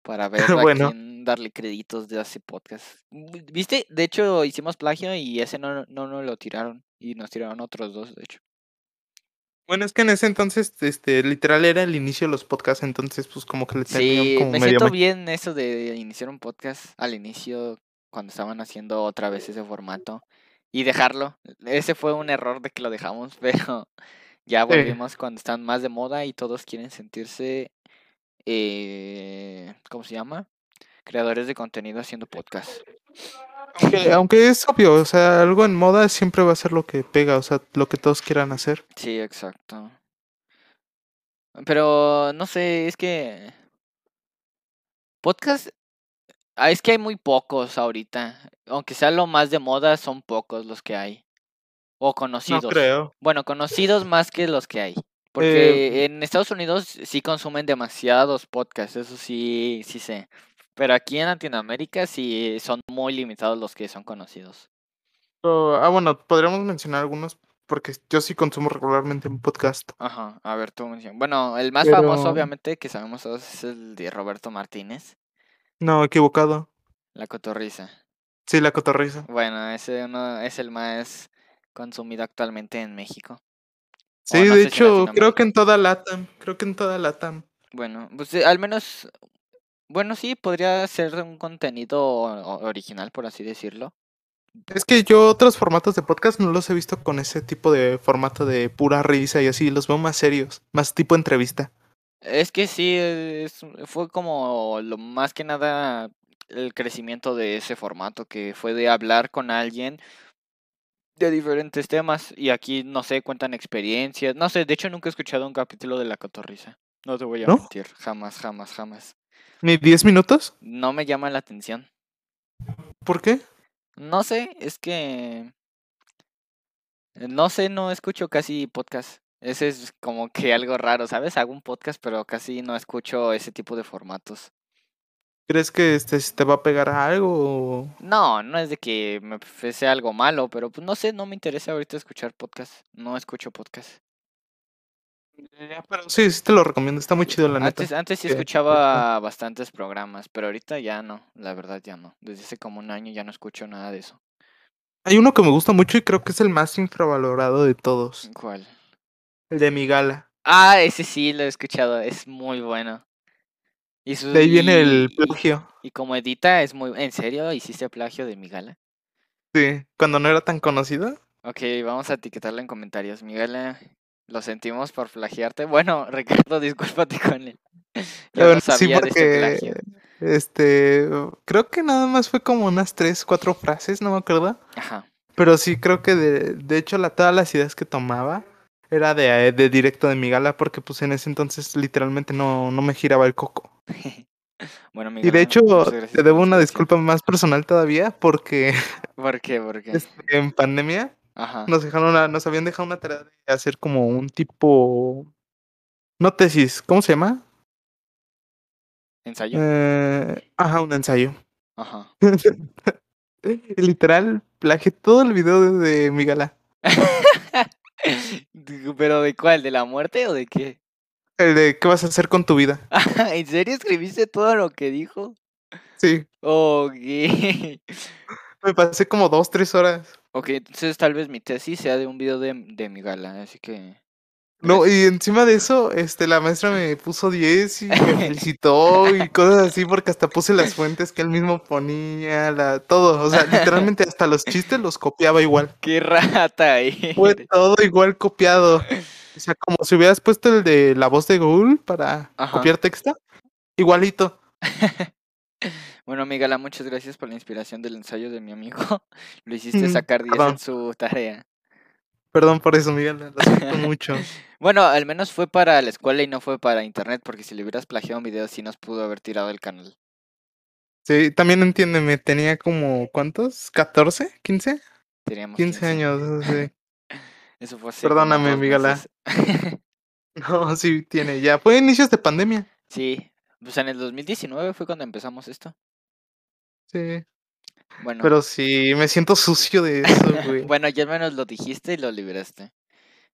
Para ver <laughs> a quién darle créditos de ese podcast. ¿Viste? De hecho, hicimos plagio y ese no, no nos lo tiraron. Y nos tiraron otros dos, de hecho. Bueno, es que en ese entonces, este, literal era el inicio de los podcasts, entonces pues como que le Sí, como me medio siento bien eso de iniciar un podcast al inicio, cuando estaban haciendo otra vez ese formato. Y dejarlo. Ese fue un error de que lo dejamos, <laughs> pero ya Sí. volvimos cuando están más de moda y todos quieren sentirse, eh, ¿cómo se llama? Creadores de contenido haciendo podcast. Aunque, aunque es obvio, o sea, algo en moda siempre va a ser lo que pega, o sea, lo que todos quieran hacer. Sí, exacto. Pero no sé, es que podcast, ah, es que hay muy pocos ahorita. Aunque sea lo más de moda, son pocos los que hay. O No conocidos. creo. Bueno, conocidos más que los que hay. Eh, Porque en Estados Unidos sí consumen demasiados podcasts, eso sí, sí sé. Pero aquí en Latinoamérica sí son muy limitados los que son conocidos. pero- ah, bueno, podríamos mencionar algunos porque yo sí consumo regularmente un podcast. Ajá, a ver, tú menciona. Bueno, el más famoso, obviamente, que sabemos todos, es el de Roberto Martínez, No, equivocado. La Cotorrisa. Sí, la cotorriza. Bueno, ese uno es el más consumido actualmente en México. Sí, no de si hecho, creo que en toda Latam, creo que en toda Latam. Bueno, pues eh, al menos, bueno, sí, podría ser un contenido original, por así decirlo. Es que yo otros formatos de podcast no los he visto con ese tipo de formato de pura risa y así, los veo más serios, más tipo entrevista. Es que sí, es- fue como lo más que nada el crecimiento de ese formato, que fue de hablar con alguien de diferentes temas y aquí, no sé, cuentan experiencias. No sé, de hecho nunca he escuchado un capítulo de La Cotorrisa. No te voy a ¿No? mentir, jamás, jamás, jamás. ¿Ni 10 minutos? No me llama la atención. ¿Por qué? No sé, es que... No sé, no escucho casi podcast. Ese es como que algo raro, ¿sabes? Hago un podcast, pero casi no escucho ese tipo de formatos. ¿Crees que este te va a pegar a algo? No, no es de que me fuese algo malo, pero pues no sé, no me interesa ahorita escuchar podcast. No escucho podcast. Pero sí, sí te lo recomiendo, está muy chido la neta. Antes, antes sí escuchaba bastantes programas, pero ahorita ya no, la verdad ya no. Desde hace como un año ya no escucho nada de eso. Hay uno que me gusta mucho y creo que es el más infravalorado de todos, ¿Cuál? el de mi gala. Ah, ese sí lo he escuchado, es muy bueno. Y su, De ahí viene el plagio. Y como edita es muy... ¿En serio? ¿Hiciste plagio de mi gala? Sí, cuando no era tan conocido. Ok, vamos a etiquetarlo en comentarios. Miguel, eh, lo sentimos por plagiarte. Bueno, <laughs> Ricardo, discúlpate con él. <laughs> Yo Bueno, no sabía de este plagio. este, creo que nada más fue como unas tres, cuatro frases, no me acuerdo. Ajá. Pero sí creo que de, de hecho la, todas las ideas que tomaba era de, de directo de mi gala porque pues en ese entonces literalmente no, no me giraba el coco. <laughs> Bueno, Y Miguel, de hecho te debo una disculpa más personal todavía porque ¿Por qué? ¿Por qué? este, en pandemia Ajá. nos dejaron una- nos habían dejado una tarea de hacer como un tipo no tesis, ¿cómo se llama? ¿Ensayo? Eh, ajá, un ensayo. Ajá. <laughs> Literal, plagié todo el video de, mi gala. <laughs> ¿Pero de cuál? ¿De la muerte o de qué? El de qué vas a hacer con tu vida. <laughs> ¿En serio escribiste todo lo que dijo? Sí, Ok. me pasé como dos, tres horas. Ok, entonces tal vez mi tesis sea de un video de, de mi gala, así que... No, y encima de eso, este, la maestra me puso 10 y me <laughs> felicitó y cosas así porque hasta puse las fuentes que él mismo ponía, la, todo, o sea, literalmente hasta los chistes los copiaba igual. <laughs> ¡Qué rata Fue eres! todo igual copiado. O sea, como si hubieras puesto el de la voz de Google para Ajá. copiar texto, igualito. <laughs> Bueno, mi gala, muchas gracias por la inspiración del ensayo de mi amigo. <laughs> Lo hiciste Mm, sacar 10 en su tarea. Perdón por eso, Miguel, lo siento <laughs> mucho. Bueno, al menos fue para la escuela y no fue para internet, porque si le hubieras plagiado un video sí nos pudo haber tirado el canal. Sí, también entiéndeme, tenía como, ¿cuántos? ¿14? ¿15? Teníamos 15 años, eso sí. <laughs> Eso fue como Perdóname, dos mi gala. meses. No, sí tiene, ya. Fue inicios de pandemia. sí, pues en el 2019 fue cuando empezamos esto. Sí. Bueno, Pero sí, me siento sucio de eso, <laughs> güey. bueno, ya al menos lo dijiste y lo libraste.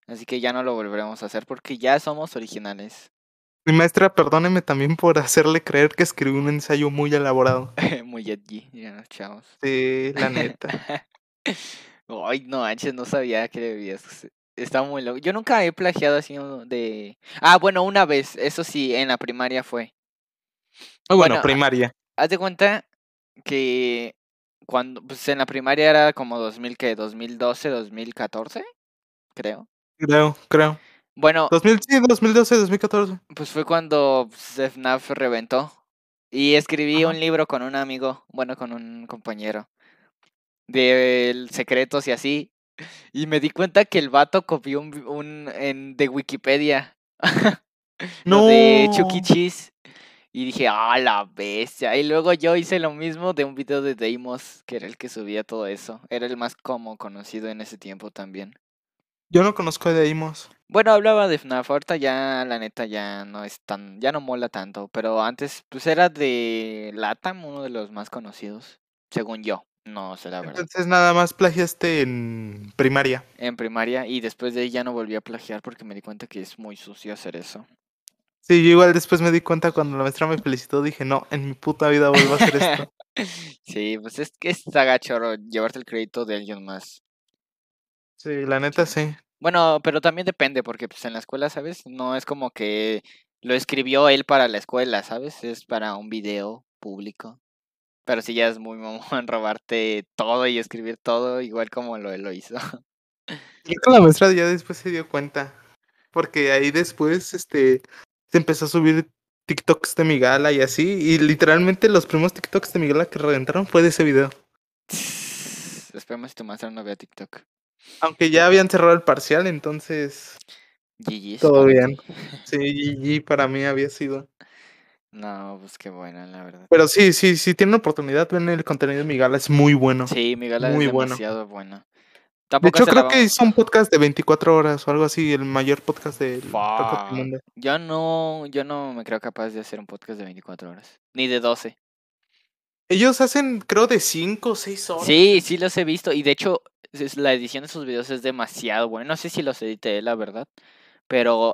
Así que ya no lo volveremos a hacer porque ya somos originales. Mi maestra, perdóneme también por hacerle creer que escribí un ensayo muy elaborado. <laughs> Muy edgy, ya nos chavos. Sí, la <laughs> neta. Ay, no, manches, no sabía que debías. Está muy loco. Yo nunca he plagiado así de. Ah, bueno, una vez, eso sí, en la primaria fue. Ah, bueno, Bueno, primaria. Haz de cuenta que cuando, pues en la primaria era como 2000, que 2012, 2014, creo. Creo, creo. Bueno, 2000, sí, 2012, 2014. pues fue cuando FNAF reventó. Y escribí Ajá. un libro con un amigo, bueno, con un compañero, de secretos y así. Y me di cuenta que el vato copió un, un en, de Wikipedia. <laughs> lo de E. No. Cheese. Y dije, ah, la bestia. Y luego yo hice lo mismo de un video de Deimos, que era el que subía todo eso. Era el más como conocido en ese tiempo también. Yo no conozco a Deimos. Bueno, hablaba de FNAF, ahorita ya la neta ya no es tan, ya no mola tanto, pero antes pues era de Latam, uno de los más conocidos, según yo, no sé la verdad, Entonces nada más plagiaste en primaria. en primaria y después de ahí ya no volví a plagiar porque me di cuenta que es muy sucio hacer eso. Sí, yo igual después me di cuenta cuando la maestra me felicitó, dije, no, en mi puta vida vuelvo a hacer esto. <laughs> Sí, pues es que está gacho llevarte el crédito de alguien más. Sí, la neta sí. Bueno, pero también depende porque pues en la escuela, ¿sabes? No es como que lo escribió él para la escuela, ¿sabes? Es para un video público. Pero sí ya es muy mamón <laughs> robarte todo y escribir todo igual como lo, lo hizo. Creo que la maestra ya después se dio cuenta. Porque ahí después, este, empezó a subir TikToks de mi gala y así. Y literalmente los primeros TikToks de mi gala que reventaron fue de ese video. <laughs> Esperemos si tu maestra no vea TikTok. Aunque ya habían cerrado el parcial, entonces GG's todo bien. <laughs> Sí, GG para mí había sido. No, pues qué buena, la verdad. Pero sí, sí, si tienen oportunidad, ven el contenido de mi gala, es muy bueno. Sí, mi gala muy es bueno. demasiado De hecho, creo que hizo un podcast de 24 horas o algo así, el mayor podcast del podcast del Fuck. mundo. Yo no, yo no me creo capaz de hacer un podcast de 24 horas. Ni de 12. Ellos hacen, creo, de 5 o 6 horas. Sí, sí los he visto. Y de hecho, la edición de sus videos es demasiado buena. No sé si los edité, la verdad. Pero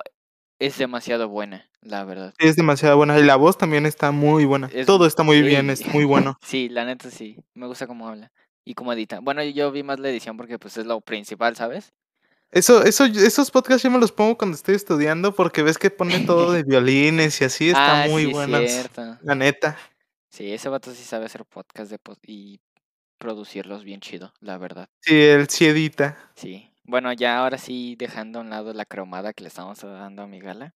es demasiado buena, la verdad. Es demasiado buena. Y la voz también está muy buena. Es- Todo está muy bien, es muy bueno. <laughs> Sí, la neta sí. Me gusta cómo habla. Y cómo edita. Bueno, yo vi más la edición porque pues es lo principal, ¿sabes? Eso, eso, esos podcasts yo me los pongo cuando estoy estudiando porque ves que pone todo de <laughs> violines y así, está ah, muy sí, cierto. La neta. Sí, ese vato sí sabe hacer podcast de pod- y producirlos bien chido, la verdad. Sí, él sí edita. Sí. Bueno, ya ahora sí dejando a un lado la cromada que le estamos dando a mi gala,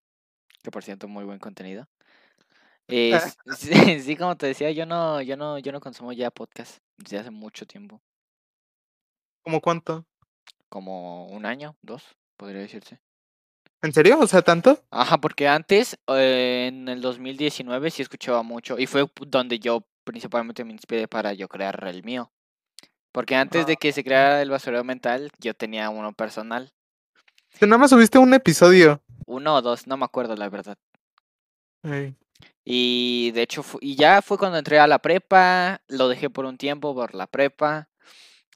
que por cierto muy buen contenido. Es- <laughs> sí, sí, como te decía, yo no, yo no, yo no consumo ya podcast desde hace mucho tiempo, ¿Cómo cuánto? como un año, dos, podría decirse. ¿En serio? O sea, ¿tanto? Ajá, porque antes, eh, en el 2019 sí escuchaba mucho y fue donde yo principalmente me inspiré para yo crear el mío. Porque antes de que se creara el basurero mental, yo tenía uno personal. Tú nada más subiste un episodio. Uno o dos, no me acuerdo la verdad. Ey. Y de hecho, y ya fue cuando entré a la prepa, lo dejé por un tiempo por la prepa.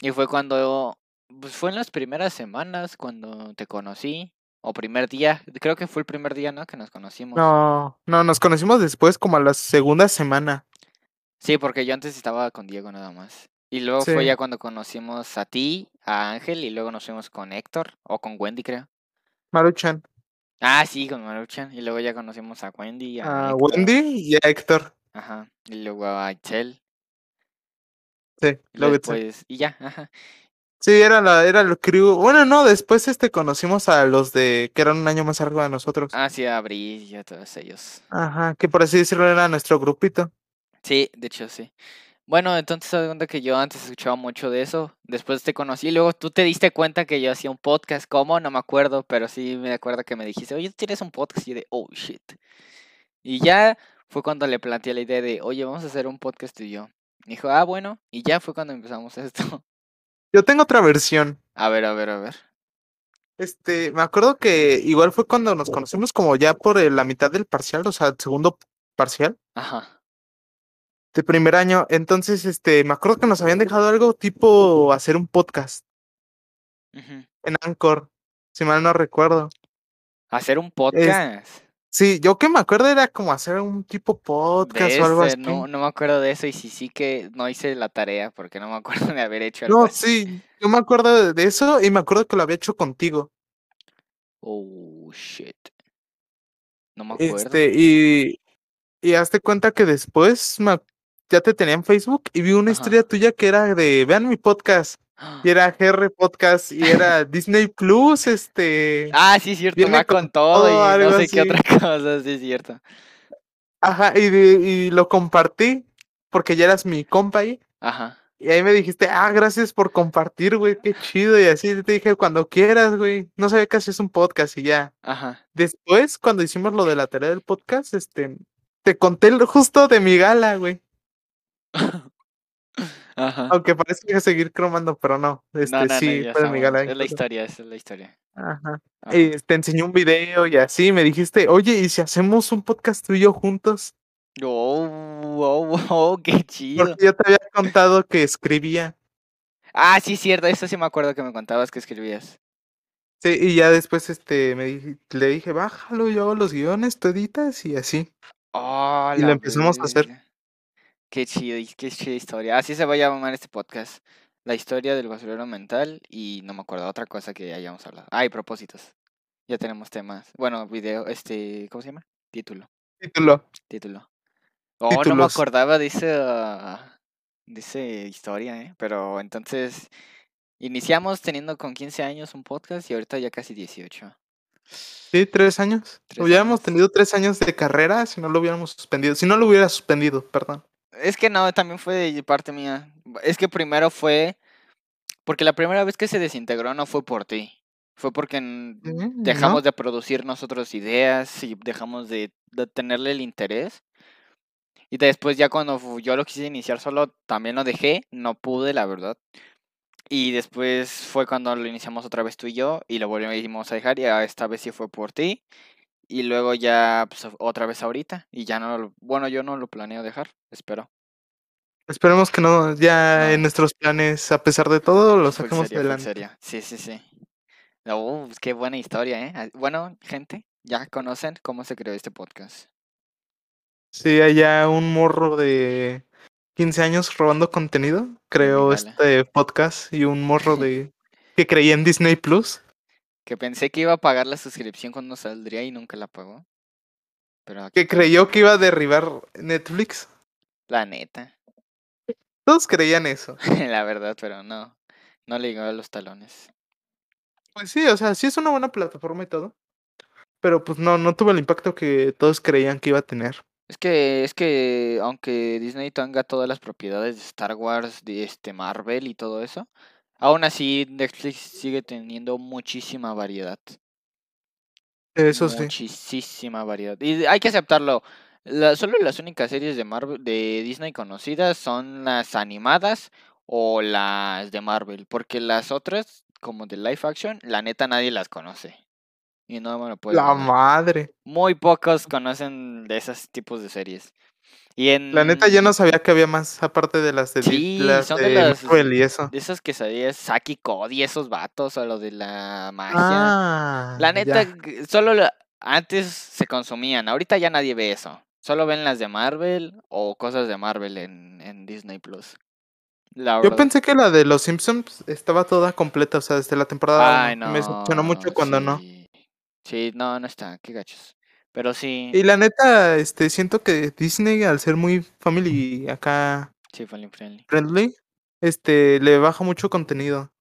Y fue cuando, pues fue en las primeras semanas cuando te conocí, o primer día, creo que fue el primer día, ¿no? Que nos conocimos. No, no, nos conocimos después como a la segunda semana. Sí, porque yo antes estaba con Diego nada más. Y luego fue ya cuando conocimos a ti, a Ángel, y luego nos fuimos con Héctor, o con Wendy, creo. Maruchan. Ah, sí, con Maruchan. Y luego ya conocimos a Wendy, a A Héctor, Wendy y a Héctor. Ajá. Y luego a Itzel. Sí, Y luego después, y ya, ajá. Sí, era la, era el crew. Bueno, no, después este conocimos a los de que eran un año más arriba de nosotros. Ah, sí, a Bri y a todos ellos. Ajá, que por así decirlo era nuestro grupito. Sí, de hecho, sí. Bueno, entonces te cuenta que yo antes escuchaba mucho de eso. Después te conocí y luego tú te diste cuenta que yo hacía un podcast. ¿Cómo? No me acuerdo, pero sí me acuerdo que me dijiste, oye, ¿tú tienes un podcast? Y yo de, oh, shit. Y ya fue cuando le planteé la idea de, oye, vamos a hacer un podcast tú y yo. Y dijo, ah, bueno, y ya fue cuando empezamos <laughs> esto. Yo tengo otra versión. A ver, a ver, a ver. Este, me acuerdo que igual fue cuando nos conocimos como ya por eh, la mitad del parcial, o sea, el segundo parcial Ajá. De primer año. Entonces, este, me acuerdo que nos habían dejado algo tipo hacer un podcast en Anchor, si mal no recuerdo. Hacer un podcast. Sí, yo que me acuerdo era como hacer un tipo podcast o algo así. no, no me acuerdo de eso y sí, sí que no hice la tarea porque no me acuerdo <laughs> de haber hecho algo No, así. sí, yo me acuerdo de- eso y me acuerdo que lo había hecho contigo. Oh, shit. No me acuerdo. Este, y, y hazte cuenta que después me ya te tenía en Facebook y vi una Ajá. historia tuya que era de, vean mi podcast, y era GR Podcast, y era <gasps> Disney Plus, este, Ah, sí, cierto, viene va con con todo todo, y no sé qué otra <laughs> cosa, sí, es cierto. ajá, y, de- y lo compartí, porque ya eras mi compa ahí, Ajá. y ahí me dijiste, ah, gracias por compartir, güey, qué chido, y así te dije, cuando quieras, güey, no sabía que hacías un podcast y ya. Ajá. Después, cuando hicimos lo de la tarea del podcast, este, te conté justo de mi gala, güey. <laughs> Ajá. Aunque parece que seguir cromando, pero no. Este, no, no, sí, no, ya fue de mi gala. sabemos. Es la historia, esa es la historia. Ajá. Ajá. Y te enseñé un video y así, me dijiste, oye, ¿y si hacemos un podcast tú y yo juntos? Oh, oh, <laughs> oh, qué chido. Porque yo te había contado que escribía. Ah, sí, cierto, eso sí me acuerdo que me contabas que escribías. Sí, y ya después este, me le dije, bájalo, yo hago los guiones, tú editas y así. Oh, Y lo empezamos a hacer. Qué chido, qué chida historia. Así se va a llamar este podcast. La historia del basurero mental y no me acuerdo otra cosa que hayamos hablado. Ah, y propósitos. Ya tenemos temas. Bueno, video, este, ¿cómo se llama? Título, Título. título. Oh, no me acordaba de esa, de esa historia, ¿eh? Pero entonces, iniciamos teniendo con 15 años un podcast y ahorita ya casi 18. Sí, tres años. Tres Hubiéramos años. tenido tres años de carrera si no lo hubiéramos suspendido. Si no lo hubiera suspendido, perdón. Es que no, también fue de parte mía. Es que primero fue. Porque la primera vez que se desintegró no fue por ti. Fue porque Mm, dejamos ¿no? de producir nosotros ideas y dejamos de, de tenerle el interés. Y después ya cuando yo lo quise iniciar solo, también lo dejé. No pude, la verdad. Y después fue cuando lo iniciamos otra vez tú y yo y lo volvimos a dejar y esta vez sí fue por ti. Y luego ya pues, otra vez ahorita y ya no, lo- bueno, yo no lo planeo dejar, espero. Esperemos que no, ya No. en nuestros planes, a pesar de todo, lo serio, full adelante. serio. Sí, sí, sí. Oh, pues qué buena historia, ¿eh? Ah, Bueno, gente, ya conocen cómo se creó este podcast. Sí, allá un morro de 15 años robando contenido, creó este podcast y un morro <laughs> de que creía en Disney Plus. Que pensé que iba a pagar la suscripción cuando saldría y nunca la pagó. Pero aquí que creyó que iba a derribar Netflix. la neta, Todos creían eso. <laughs> la verdad, pero no, no le llegó a los talones. Pues sí, o sea, sí es una buena plataforma y todo. Pero pues no, no tuvo el impacto que todos creían que iba a tener. Es que, es que aunque Disney tenga todas las propiedades de Star Wars, de este Marvel y todo eso, aún así Netflix sigue teniendo muchísima variedad. Eso sí. Muchísima variedad. Y hay que aceptarlo. La- solo las únicas series de Marvel, de Disney conocidas son las animadas o las de Marvel. Porque las otras, como de live action, la neta nadie las conoce. Y no me lo puedes La madre. Muy pocos conocen de esos tipos de series. Y en La neta, yo no sabía que había más aparte de las de, Sí, las son de de las- y eso. de esas quesadillas, Saki Cody, esos vatos, o lo de la magia. Ah, La neta, ya. solo la- antes se consumían, ahorita ya nadie ve eso. Solo ven las de Marvel o cosas de Marvel en, en Disney Plus. La Yo verdad. pensé que la de los Simpsons estaba toda completa, o sea, desde la temporada Ay, uno. no. Me decepcionó mucho cuando no. Sí, no, no está, qué gachos. Pero sí, Y la neta, este, siento que Disney, al ser muy family acá sí, family friendly. friendly, este, le baja mucho contenido.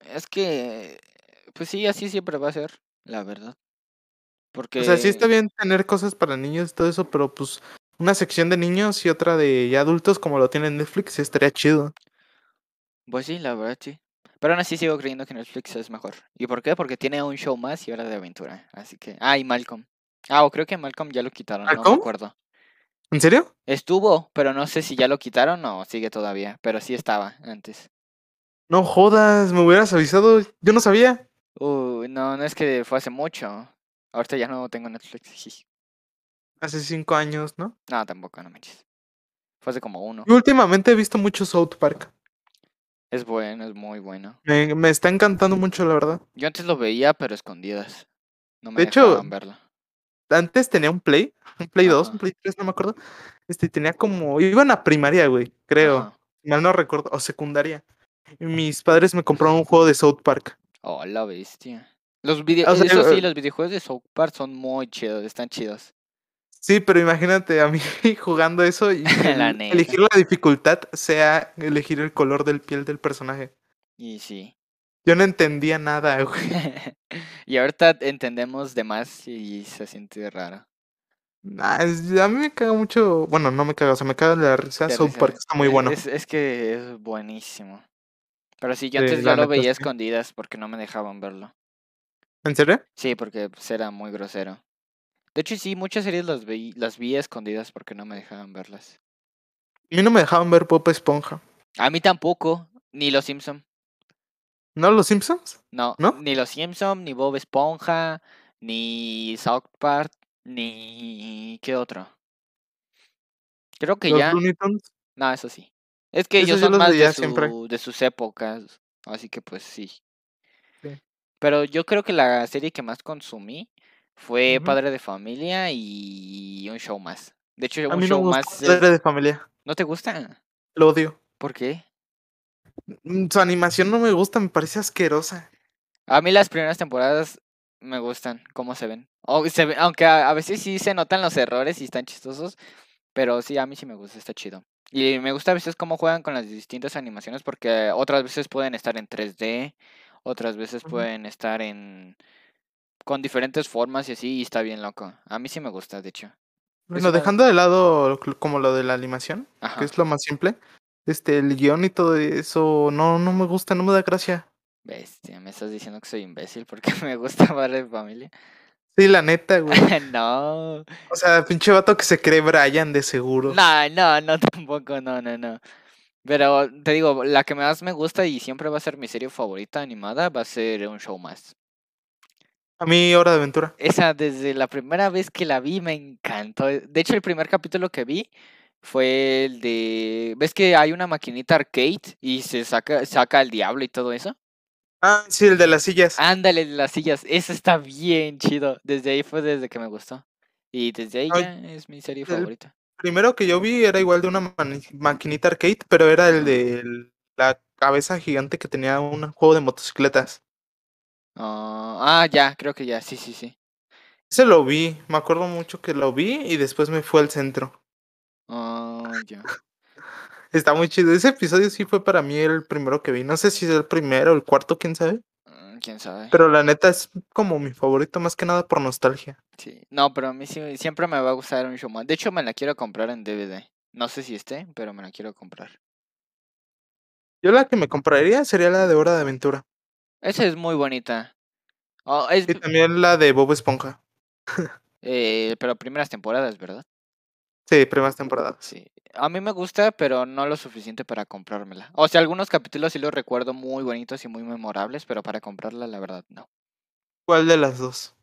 Es que, pues sí, así siempre va a ser, la verdad. Porque... O sea, sí está bien tener cosas para niños y todo eso, pero pues una sección de niños y otra de ya adultos como lo tiene Netflix, estaría chido. Pues sí, la verdad sí. Pero aún así sigo creyendo que Netflix es mejor. ¿Y por qué? Porque tiene un show más y hora de aventura. Así que. Ah, y Malcolm. Ah, o creo que Malcolm ya lo quitaron, no me ¿Malcolm? acuerdo. ¿En serio? Estuvo, pero no sé si ya lo quitaron o sigue todavía, pero sí estaba antes. No jodas, me hubieras avisado. Yo no sabía. Uy, no, no es que fue hace mucho. Ahorita ya no tengo Netflix. Hace cinco años, ¿no? No, tampoco, no manches. Fue hace como uno. Y últimamente he visto mucho South Park. Es bueno, es muy bueno. Me, me está encantando mucho, la verdad. Yo antes lo veía, pero escondidas. No me De hecho. Antes tenía un Play, un Play 2, Ajá. un Play 3, no me acuerdo. Este tenía como. Iban a primaria, güey, creo. Ajá. Mal no recuerdo. O secundaria. Y mis padres me compraron un juego de South Park. Oh, la bestia. Los vide- O sea, Eso sí, eh, los videojuegos de South Park son muy chidos, están chidos. Sí, pero imagínate a mí <laughs> jugando eso y <laughs> La elegir la dificultad sea elegir el color del piel del personaje. Y sí. Yo no entendía nada, güey. <laughs> y ahorita entendemos de más y se siente raro. Nah, es- a mí me caga mucho. Bueno, no me caga, o sea, me caga la risa. South. Park está muy Eh, bueno. Es, es que es buenísimo. Pero sí, yo Sí, antes la yo lo veía sí. escondidas porque no me dejaban verlo. ¿En serio? Sí, porque pues, era muy grosero. De hecho, sí, muchas series las vi, las vi escondidas porque no me dejaban verlas. A mí no me dejaban ver Pop Esponja. A mí tampoco, ni Los Simpson. ¿No los Simpsons? No, ¿No? ni Los Simpson, ni Bob Esponja, ni South Park, ni... ¿Qué otro? Creo que ¿Los ya... Looney Tunes? No, eso sí. Es que ellos yo son más de, su, sus épocas, así que pues sí. Sí. Pero yo creo que la serie que más consumí fue. Padre de Familia y un show más. De hecho, A un mí show más... es- Padre de Familia. ¿No te gusta? Lo odio. ¿Por qué? Mm, Su animación no me gusta, me parece asquerosa. A mí las primeras temporadas me gustan, cómo se ven. O se ve- aunque a, a veces sí se notan los errores y están chistosos, pero sí, a mí sí me gusta, está chido. Y me gusta a veces cómo juegan con las distintas animaciones, porque otras veces pueden estar en 3D, otras veces pueden estar en con diferentes formas y así, y está bien loco. A mí sí me gusta, de hecho. Bueno, dejando de lado como lo de la animación, Ajá. que es lo más simple, este, el guion y todo eso, no, no me gusta, no me da gracia. Bestia, me estás diciendo que soy imbécil porque <laughs> me gusta Padre de Familia. Sí, la neta, güey. <laughs> no. O sea, pinche vato que se cree Brian de seguro. No, no, no, <laughs> tampoco, no, no, no. Pero te digo, la que más me gusta y siempre va a ser mi serie favorita animada va a ser un show más. A mí, Hora de Aventura. Esa desde la primera vez que la vi me encantó. De hecho, el primer capítulo que vi fue el de... ¿Ves que hay una maquinita arcade y se saca, saca al diablo y todo eso? Ah, sí, el de las sillas. Ándale, las sillas. Eso está bien chido. Desde ahí fue desde que me gustó. Y desde ahí Ay, ya es mi serie el- favorita. Primero que yo vi era igual de una maquinita arcade, pero era el de la cabeza gigante que tenía un juego de motocicletas. Ah, ah, ya, creo que ya, sí, sí, sí. Ese lo vi, me acuerdo mucho que lo vi y después me fue al centro. Ya. Está muy chido. Ese episodio sí fue para mí el primero que vi. No sé si es el primero o el cuarto, quién sabe. Mm, ¿Quién sabe? Pero la neta es como mi favorito, más que nada por nostalgia. Sí. No, pero a mí sí, siempre me va a gustar un show más. De hecho, me la quiero comprar en DVD. No sé si esté, pero me la quiero comprar. Yo la que me compraría sería la de Hora de Aventura. Esa es muy bonita. Oh, es, Y también la de Bob Esponja. <laughs> eh, pero primeras temporadas, ¿verdad? Sí, primeras temporadas. Sí. A mí me gusta, pero no lo suficiente para comprármela. O sea, algunos capítulos sí los recuerdo muy bonitos y muy memorables, pero para comprarla, la verdad, no. ¿Cuál de las dos?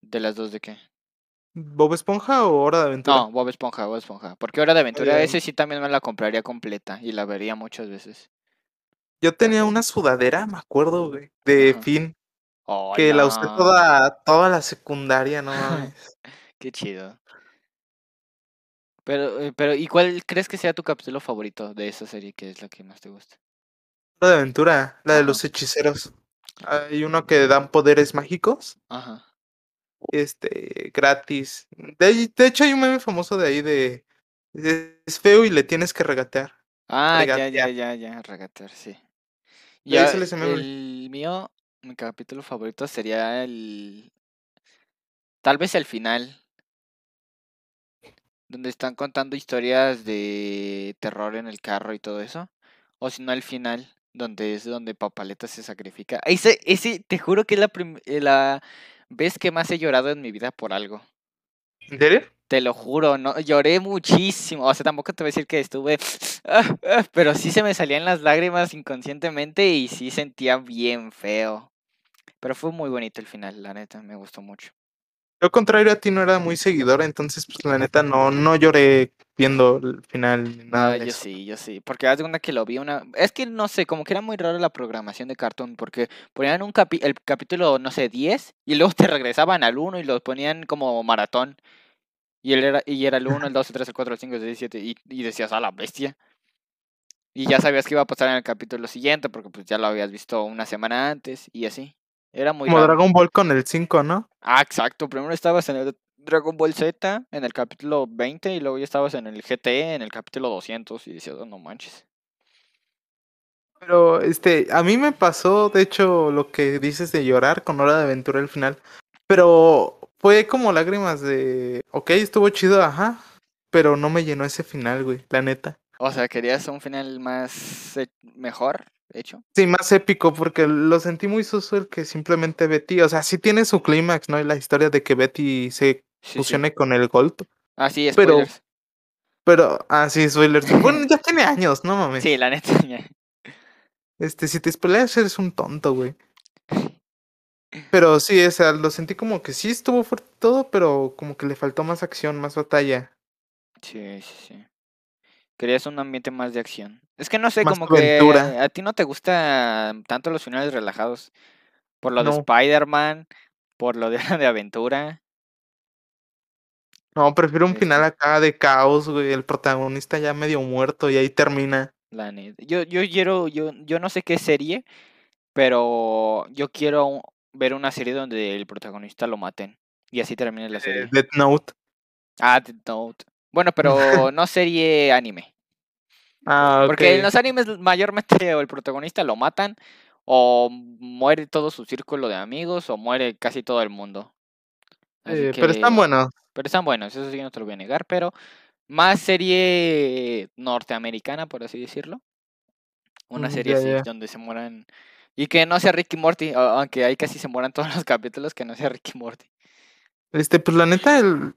¿De las dos de qué? ¿Bob Esponja o Hora de Aventura? No, Bob Esponja, Bob Esponja. Porque Hora de Aventura, Eh, ese sí también me la compraría completa y la vería muchas veces. Yo tenía una sudadera, me acuerdo, güey, de Ajá. Finn, Oh, que la usé toda, toda la secundaria, no <laughs> mames. Qué chido. Pero, eh, pero, ¿y cuál crees que sea tu capítulo favorito de esa serie? que es la que más te gusta? Hora de Aventura, la de los hechiceros. Hay uno que dan poderes mágicos, Ajá. este, gratis. De, hecho, hay un meme famoso de ahí de, de- es feo y le tienes que regatear. Ah, ya, ya, ya, ya, regatear, sí. Ya, el mío, mi capítulo favorito sería el... Tal vez el final. Donde están contando historias de terror en el carro y todo eso. O si no, el final, donde es donde Papaleta se sacrifica. Ese, ese, te juro que es la, eh, la vez que más he llorado en mi vida por algo. ¿En serio? Te lo juro, no, lloré muchísimo. O sea, tampoco te voy a decir que estuve. ah, ah, pero sí se me salían las lágrimas inconscientemente y sí sentía bien feo. Pero fue muy bonito el final, la neta, me gustó mucho. Yo, contrario a ti, no era muy seguidor, entonces, pues la neta, no, no lloré viendo el final ni nada Ah, de yo eso. sí, yo sí. Porque haz cuenta que lo vi una. Es que no sé, como que era muy raro la programación de Cartoon. Porque ponían un capi... el capítulo, no sé, 10 y luego <laughs> te regresaban al 1 y los ponían como maratón. Y, él era, y era el 1, el <laughs> 2, el 3, el 4, el 5, el 6, el 7. Y, y decías, a la bestia. Y ya sabías que iba a pasar en el capítulo siguiente porque pues ya lo habías visto una semana antes y así. Era muy Como. Dragon Ball con el 5, ¿no? Ah, exacto. Primero estabas en el Dragon Ball Z, en el capítulo 20, y luego ya estabas en el GT, en el capítulo 200, y decías, "Oh, no manches. Pero, este, a mí me pasó, de hecho, lo que dices de llorar con Hora de Aventura al final. Pero fue como lágrimas de, ok, estuvo chido, ajá. Pero no me llenó ese final, güey, la neta. O sea, querías un final más eh, mejor hecho. Sí, más épico, porque lo sentí muy soso el que simplemente Betty, o sea, sí tiene su clímax, ¿no? Y la historia de que Betty se Sí, sí. fusione con el Gold. Ah, sí, pero- spoilers. Pero, ah, sí, spoilers. <laughs> Bueno, ya tiene años, no mames. Sí, la neta. <laughs> ya. Este, si te spoileas, eres un tonto, güey. Pero sí, o sea, lo sentí como que sí estuvo fuerte todo, pero como que le faltó más acción, más batalla. Sí, sí, sí. Querías un ambiente más de acción. Es que no sé, como que a, a ti no te gustan tanto los finales relajados. Por lo de. Spider-Man, por lo de, <laughs> de aventura. No, prefiero un final acá de caos, güey. El protagonista ya medio muerto y ahí termina. La neta. Yo, yo quiero, yo, yo no sé qué serie, pero yo quiero ver una serie donde el protagonista lo maten. Y así termine la Eh, serie. Death Note. Ah, Death Note. Bueno, <laughs> pero no serie anime. Ah, Porque en los animes mayormente o el protagonista lo matan, o muere todo su círculo de amigos, o muere casi todo el mundo. Eh, pero están buenos. Pero están buenos, eso sí no te lo voy a negar, pero más serie norteamericana, por así decirlo. Una Mm, serie así, donde se mueran. Y que no sea Ricky Morty, aunque ahí casi se mueran todos los capítulos, que no sea Ricky Morty. Este, pues la neta, el...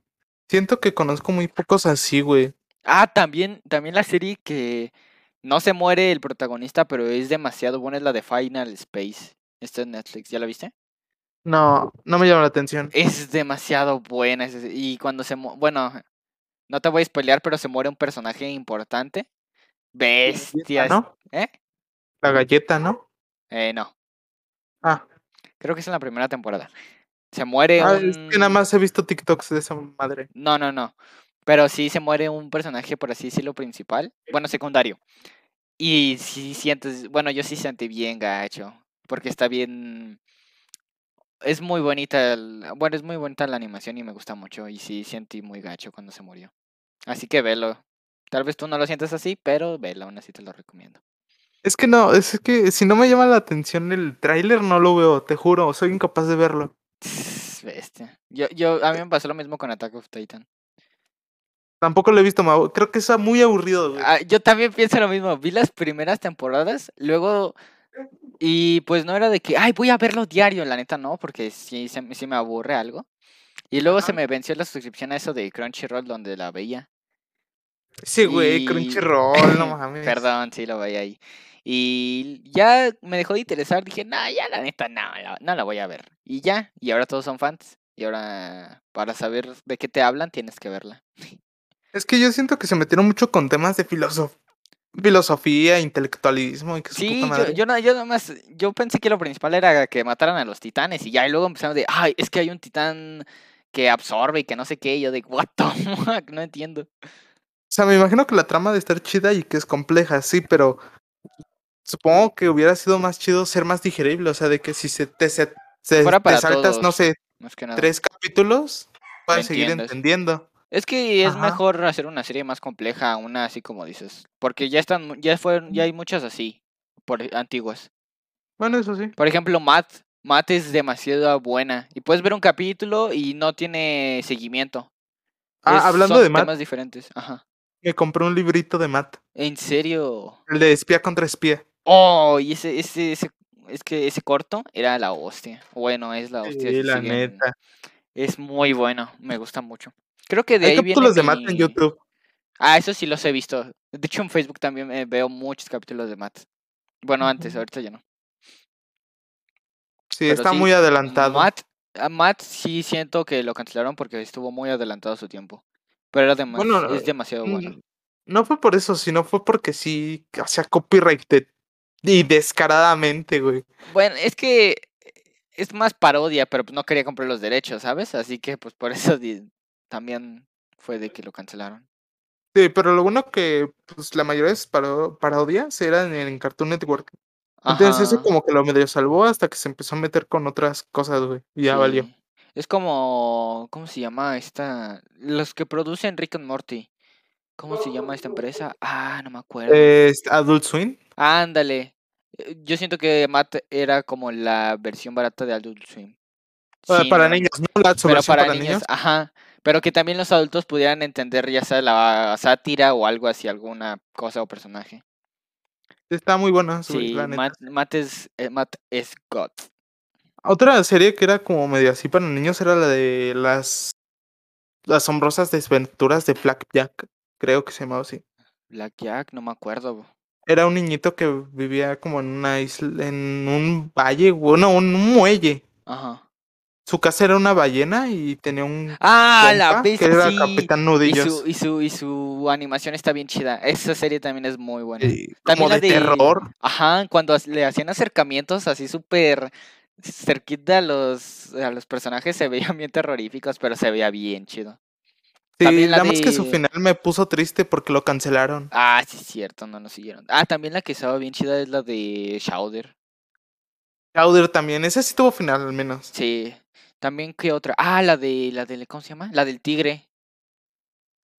siento que conozco muy pocos así, güey. Ah, también, también la serie que no se muere el protagonista, pero es demasiado buena, es la de Final Space. Esta es Netflix, ¿ya la viste? No, no me llama la atención. Es demasiado buena. Y cuando se mu- bueno, no te voy a spoilear, pero se muere un personaje importante. Bestias. ¿no? ¿Eh? La galleta, ¿no? Eh, no. Ah, Creo que es en la primera temporada. Se muere ah, un... es que nada más he visto TikToks de esa madre. No, no, no. Pero sí se muere un personaje, por así decirlo, principal. Bueno, secundario. Y sí sientes... Bueno, yo sí sentí bien gacho. Porque está bien... Es muy bonita... el- Bueno, es muy bonita la animación y me gusta mucho. Y sí sentí muy gacho cuando se murió. Así que velo. Tal vez tú no lo sientes así, pero velo, aún así te lo recomiendo. Es que no, es que si no me llama la atención el tráiler, no lo veo, te juro, soy incapaz de verlo. Bestia. Yo, yo, a mí me pasó lo mismo con Attack of Titan. Tampoco lo he visto, Mau. Creo que está muy aburrido, güey. Ah, yo también pienso lo mismo. Vi las primeras temporadas, luego. Y pues no era de que, ay, voy a verlo diario, la neta no, porque sí, se, me- sí me aburre algo. Y luego se me venció la suscripción a eso de Crunchyroll donde la veía. Sí, güey, y- Crunchyroll, no <laughs> mames. Perdón, sí lo veía ahí. Y ya me dejó de interesar. Dije, no, ya la neta, no, no la voy a ver. Y ya, y ahora todos son fans. Y ahora, para saber de qué te hablan, tienes que verla. <laughs> Es que yo siento que se metieron mucho con temas de filosof- filosofía, intelectualismo y que su Sí, puta yo, madre. yo, no- yo nada más, yo pensé que lo principal era que mataran a los titanes y ya, y luego empezamos de, ay, es que hay un titán que absorbe y que no sé qué, y yo de, what the <laughs> fuck, no entiendo. O sea, me imagino que la trama de estar chida y que es compleja, sí, pero supongo que hubiera sido más chido ser más digerible, o sea, de que si se te, se, te saltas, no sé, tres capítulos, puedes seguir entiendes. entendiendo. Es que es Ajá. mejor hacer una serie más compleja, una así como dices, porque ya están, ya fueron, ya hay muchas así, por e, antiguas. Bueno, eso sí. Por ejemplo, Matt, Matt es demasiado buena y puedes ver un capítulo y no tiene seguimiento. Ah, Es- hablando son de Matt, temas diferentes, ajá. me compré un librito de Matt, ¿En serio? el de espía contra espía. Oh, y ese, ese, ese, es que ese corto era la hostia. Bueno, es la hostia. Sí, la neta. Es muy bueno, me gusta mucho. Creo que de Hay ahí viene capítulos de Matt en mi- YouTube. Ah, eso sí los he visto. De hecho, en Facebook también eh, veo muchos capítulos de Matt. Bueno, antes, ahorita ya no. Sí, Pero está sí, muy adelantado. Matt, a Matt sí siento que lo cancelaron porque estuvo muy adelantado su tiempo. Pero era demas- Bueno, es demasiado bueno. Mm, No fue por eso, sino fue porque sí hacía copyright de- y descaradamente, güey. Bueno, es que es más parodia, pero pues no quería comprar los derechos, ¿sabes? Así que pues por eso también fue de que lo cancelaron. Sí, pero lo bueno que pues, la mayoría de sus paro- parodias eran en Cartoon Network. Entonces eso como que lo medio salvó hasta que se empezó a meter con otras cosas, güey. Y ya valió. Es como, ¿cómo se llama esta? Los que producen Rick and Morty. ¿Cómo se llama esta empresa? Ah, no me acuerdo. Es Adult Swim. Ándale. Eh, Yo siento que Matt era como la versión barata de Adult Swim. Ah, Sí, para no, niños, ¿no? La Pero para, niños, ajá. Pero que también los adultos pudieran entender ya sea la sátira o algo así, alguna cosa o personaje. Está muy buena, güey, Sí, la neta. Matt, Matt es, eh, Matt es God. Otra serie que era como medio así para niños era la de las, asombrosas desventuras de Blackjack. Creo que se llamaba así. Blackjack, no me acuerdo. Era un niñito que vivía como en una isla, en un valle, bueno, un muelle. Ajá. Su casa era una ballena y tenía un Ah, la que era sí. Capitán Y Nudillos. su, y, su, y su animación está bien chida. Esa serie también es muy buena. y También como la de terror. Ajá, cuando le hacían acercamientos así súper cerquita a los, a los personajes se <laughs> veían bien terroríficos, pero se veía bien chido. Sí, también la nada más que su de- final me puso triste porque lo cancelaron. Ah, sí, es cierto, no nos siguieron. Ah, también la que estaba bien chida es la de Shouder. Chowder también, ese sí tuvo final al menos. Sí. También, ¿qué otra? Ah, la de, la de, ¿cómo se llama? La del tigre.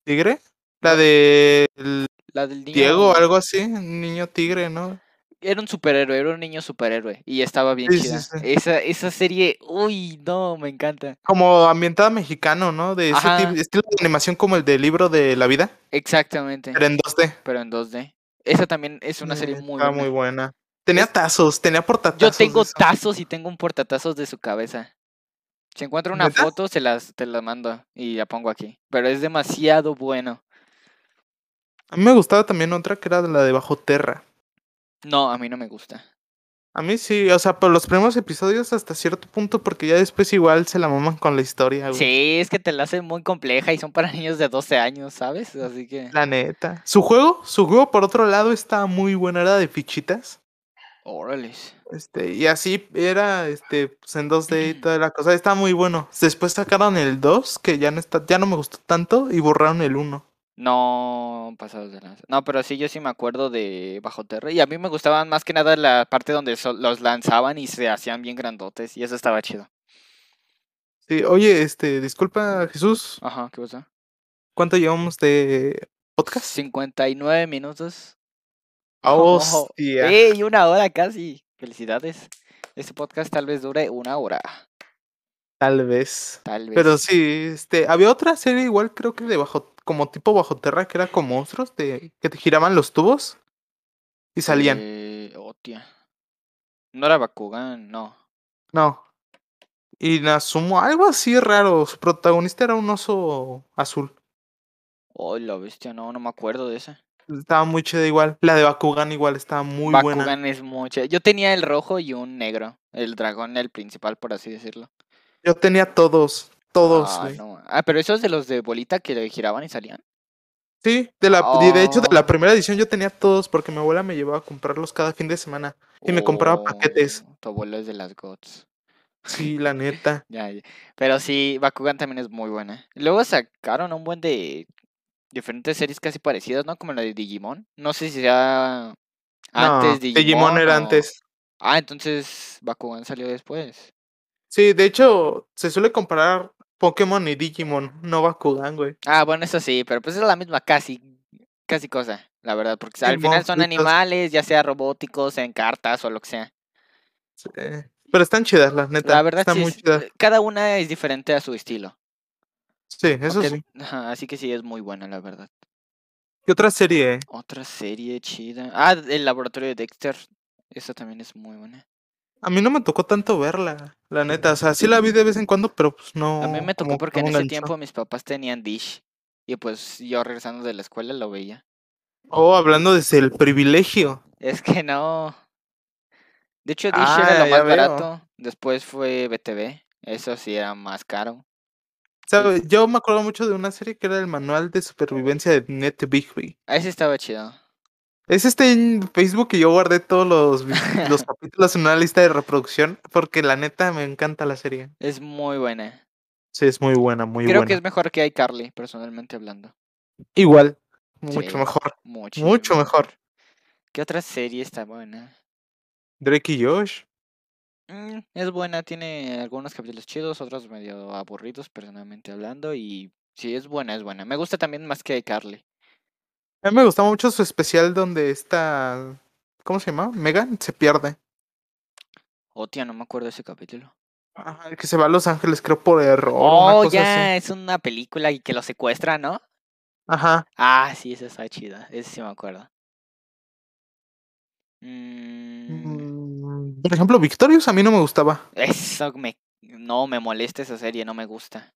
¿Tigre? La de el La del niño. Diego o algo así, un niño tigre, ¿no? Era un superhéroe, era un niño superhéroe. Y estaba bien Sí, chida. sí. Esa, esa serie, uy, no, me encanta. Como ambientada mexicano, ¿no? De ese Ajá. tipo- estilo de animación como el del libro de la vida, Exactamente. pero en 2D. Pero en 2D. Esa también es una serie Eh, muy buena. muy buena. Tenía tazos, tenía Yo portatazos. tengo de eso. tazos y tengo un portatazos de su cabeza. Si encuentro una foto, se las, te la mando y la pongo aquí. Pero es demasiado bueno. A mí me gustaba también otra que era la de Bajo Terra. No, a mí no me gusta. A mí sí, o sea, por los primeros episodios hasta cierto punto, porque ya después igual se la maman con la historia, güey. Sí, es que te la hacen muy compleja y son para niños de 12 años, ¿sabes? Así que. La neta. Su juego, su juego por otro lado está muy bueno, era de fichitas. Órales. Este, y así era este pues, en 2D y <clears throat> toda la cosa, está muy bueno. Después sacaron el 2, que ya no está, ya no me gustó tanto, y borraron el 1. No, pasados de lanza. No, pero sí, yo sí me acuerdo de Bajo Terra. Y a mí me gustaban más que nada la parte donde so- los lanzaban y se hacían bien grandotes. Y eso estaba chido. Sí, oye, este, disculpa, Jesús, Ajá, ¿qué pasa? ¿cuánto llevamos de podcast? 59 minutos. <laughs> Oh, Hostia. ¡Ey! Una hora casi. Felicidades. Este podcast tal vez dure una hora. Tal vez. Tal vez. Pero sí, este, había otra serie igual, creo que de bajo, como tipo bajo terra, que era con monstruos, de, que te giraban los tubos y salían. Eh, hostia. No era Bakugan, no. No. Y Nasumo, algo así raro. Su protagonista era un oso azul. Oh, la bestia, no, no me acuerdo de esa. Estaba muy chida igual. La de Bakugan igual estaba muy buena. Bakugan es mucho. Yo tenía el rojo y un negro. El dragón, el principal, por así decirlo. Yo tenía todos, todos, ah, no. Ah, pero esos de los de bolita que le giraban y salían. Sí, de la, de hecho de Oh. la primera edición yo tenía todos porque mi abuela me llevaba a comprarlos cada fin de semana. Y me compraba paquetes. Oh, Tu abuelo es de las GOTS. Sí, la neta. <laughs> Ya, ya. Pero sí, Bakugan también es muy buena. Luego sacaron un buen de diferentes series casi parecidas, ¿no? Como la de Digimon. No sé si sea antes no, Digimon. Digimon era o- antes. Ah, entonces Bakugan salió después. Sí, de hecho, se suele comparar Pokémon y Digimon, no Bakugan, güey. Ah, bueno, eso sí, pero pues es la misma casi, casi cosa, la verdad, porque al final son animales, ya sea robóticos, en cartas o lo que sea. Sí, Pero están chidas, la neta. La verdad están sí, muy chidas. cada una es diferente a su estilo. Sí, eso sí. ajá, así que sí, es muy buena, la verdad. ¿Qué otra serie? eh? Otra serie chida. Ah, el laboratorio de Dexter. Esa también es muy buena. A mí no me tocó tanto verla, la neta. O sea, sí la vi de vez en cuando, pero pues no. A mí me tocó como porque que en ese tiempo mis papás tenían Dish. Y pues yo regresando de la escuela lo veía. Oh, hablando desde el privilegio. Es que no. De hecho, Dish Ah, era lo ya más veo. barato. Después fue BTV. Eso sí era más caro. ¿Sabe? Yo me acuerdo mucho de una serie que era el manual de supervivencia de Net Bigby. Ese estaba chido. Es este en Facebook que yo guardé todos los, <laughs> los capítulos en una lista de reproducción porque la neta me encanta la serie. Es muy buena. Sí, es muy buena, muy Creo buena. que es mejor que iCarly, personalmente hablando. Igual, mucho Sí. mejor. Mucho, Mucho mejor. ¿Qué otra serie está buena? Drake y Josh. Mm, es buena, tiene algunos capítulos chidos, otros medio aburridos, personalmente hablando. Y sí, es buena, es buena. Me gusta también más que iCarly. A mí me gustaba mucho su especial donde está. ¿Cómo se llama? Megan se pierde. Oh, tía, no me acuerdo de ese capítulo. Ajá, que se va a Los Ángeles, creo, por error. una Oh, cosa ya, así. es una película y que lo secuestra, ¿no? Ajá. Ah, sí, esa está chida. Ese sí me acuerdo. Mm, Mm, Por ejemplo, Victorious a mí no me gustaba. eso me. No, me molesta esa serie, no me gusta.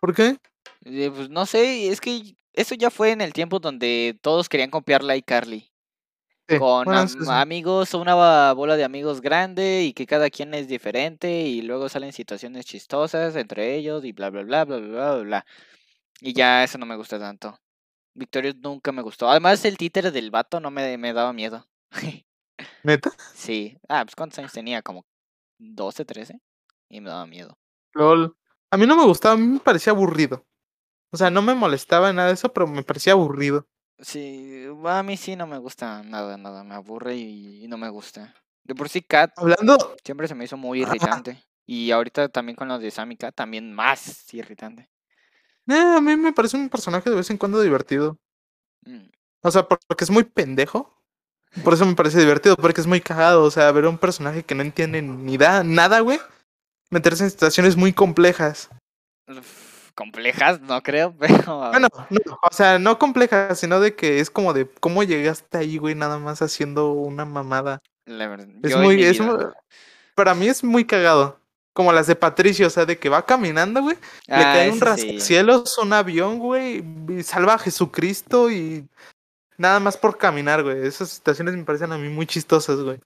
¿Por qué? Eh, pues no sé, es que eso ya fue en el tiempo donde todos querían copiar a iCarly. Sí, Con bueno, am- eso sí. amigos, una bola de amigos grande y que cada quien es diferente y luego salen situaciones chistosas entre ellos y bla bla bla bla bla bla bla. Y ya eso no me gusta tanto. Victorious nunca me gustó. Además el títere del vato no me, me daba miedo. <laughs> ¿Neta? Sí. Ah, pues cuántos años tenía, como 12, 13. Y me daba miedo. LOL. A mí no me gustaba, a mí me parecía aburrido. O sea, no me molestaba nada de eso, pero me parecía aburrido. Sí, a mí sí no me gusta nada, nada. Me aburre y, y no me gusta. De por sí Kat Hablando, siempre se me hizo muy Ajá. irritante. Y ahorita también con lo de Sammy Cat, también más irritante. eh, a mí me parece un personaje de vez en cuando divertido. Mm, O sea, por- porque es muy pendejo. Por eso me parece divertido, porque es muy cagado. O sea, ver a un personaje que no entiende ni da nada, güey. Meterse en situaciones muy complejas. Complejas, no creo, <laughs> pero... Bueno, no, o sea, no complejas, sino de que es como de cómo llegaste ahí, güey, nada más haciendo una mamada. La verdad, Es muy, es muy- para mí es muy cagado. Como las de Patricio, o sea, de que va caminando, güey. Le Ah, cae un ese sí. rascacielos, un avión, güey, y salva a Jesucristo y nada más por caminar, güey. Esas situaciones me parecen a mí muy chistosas, güey.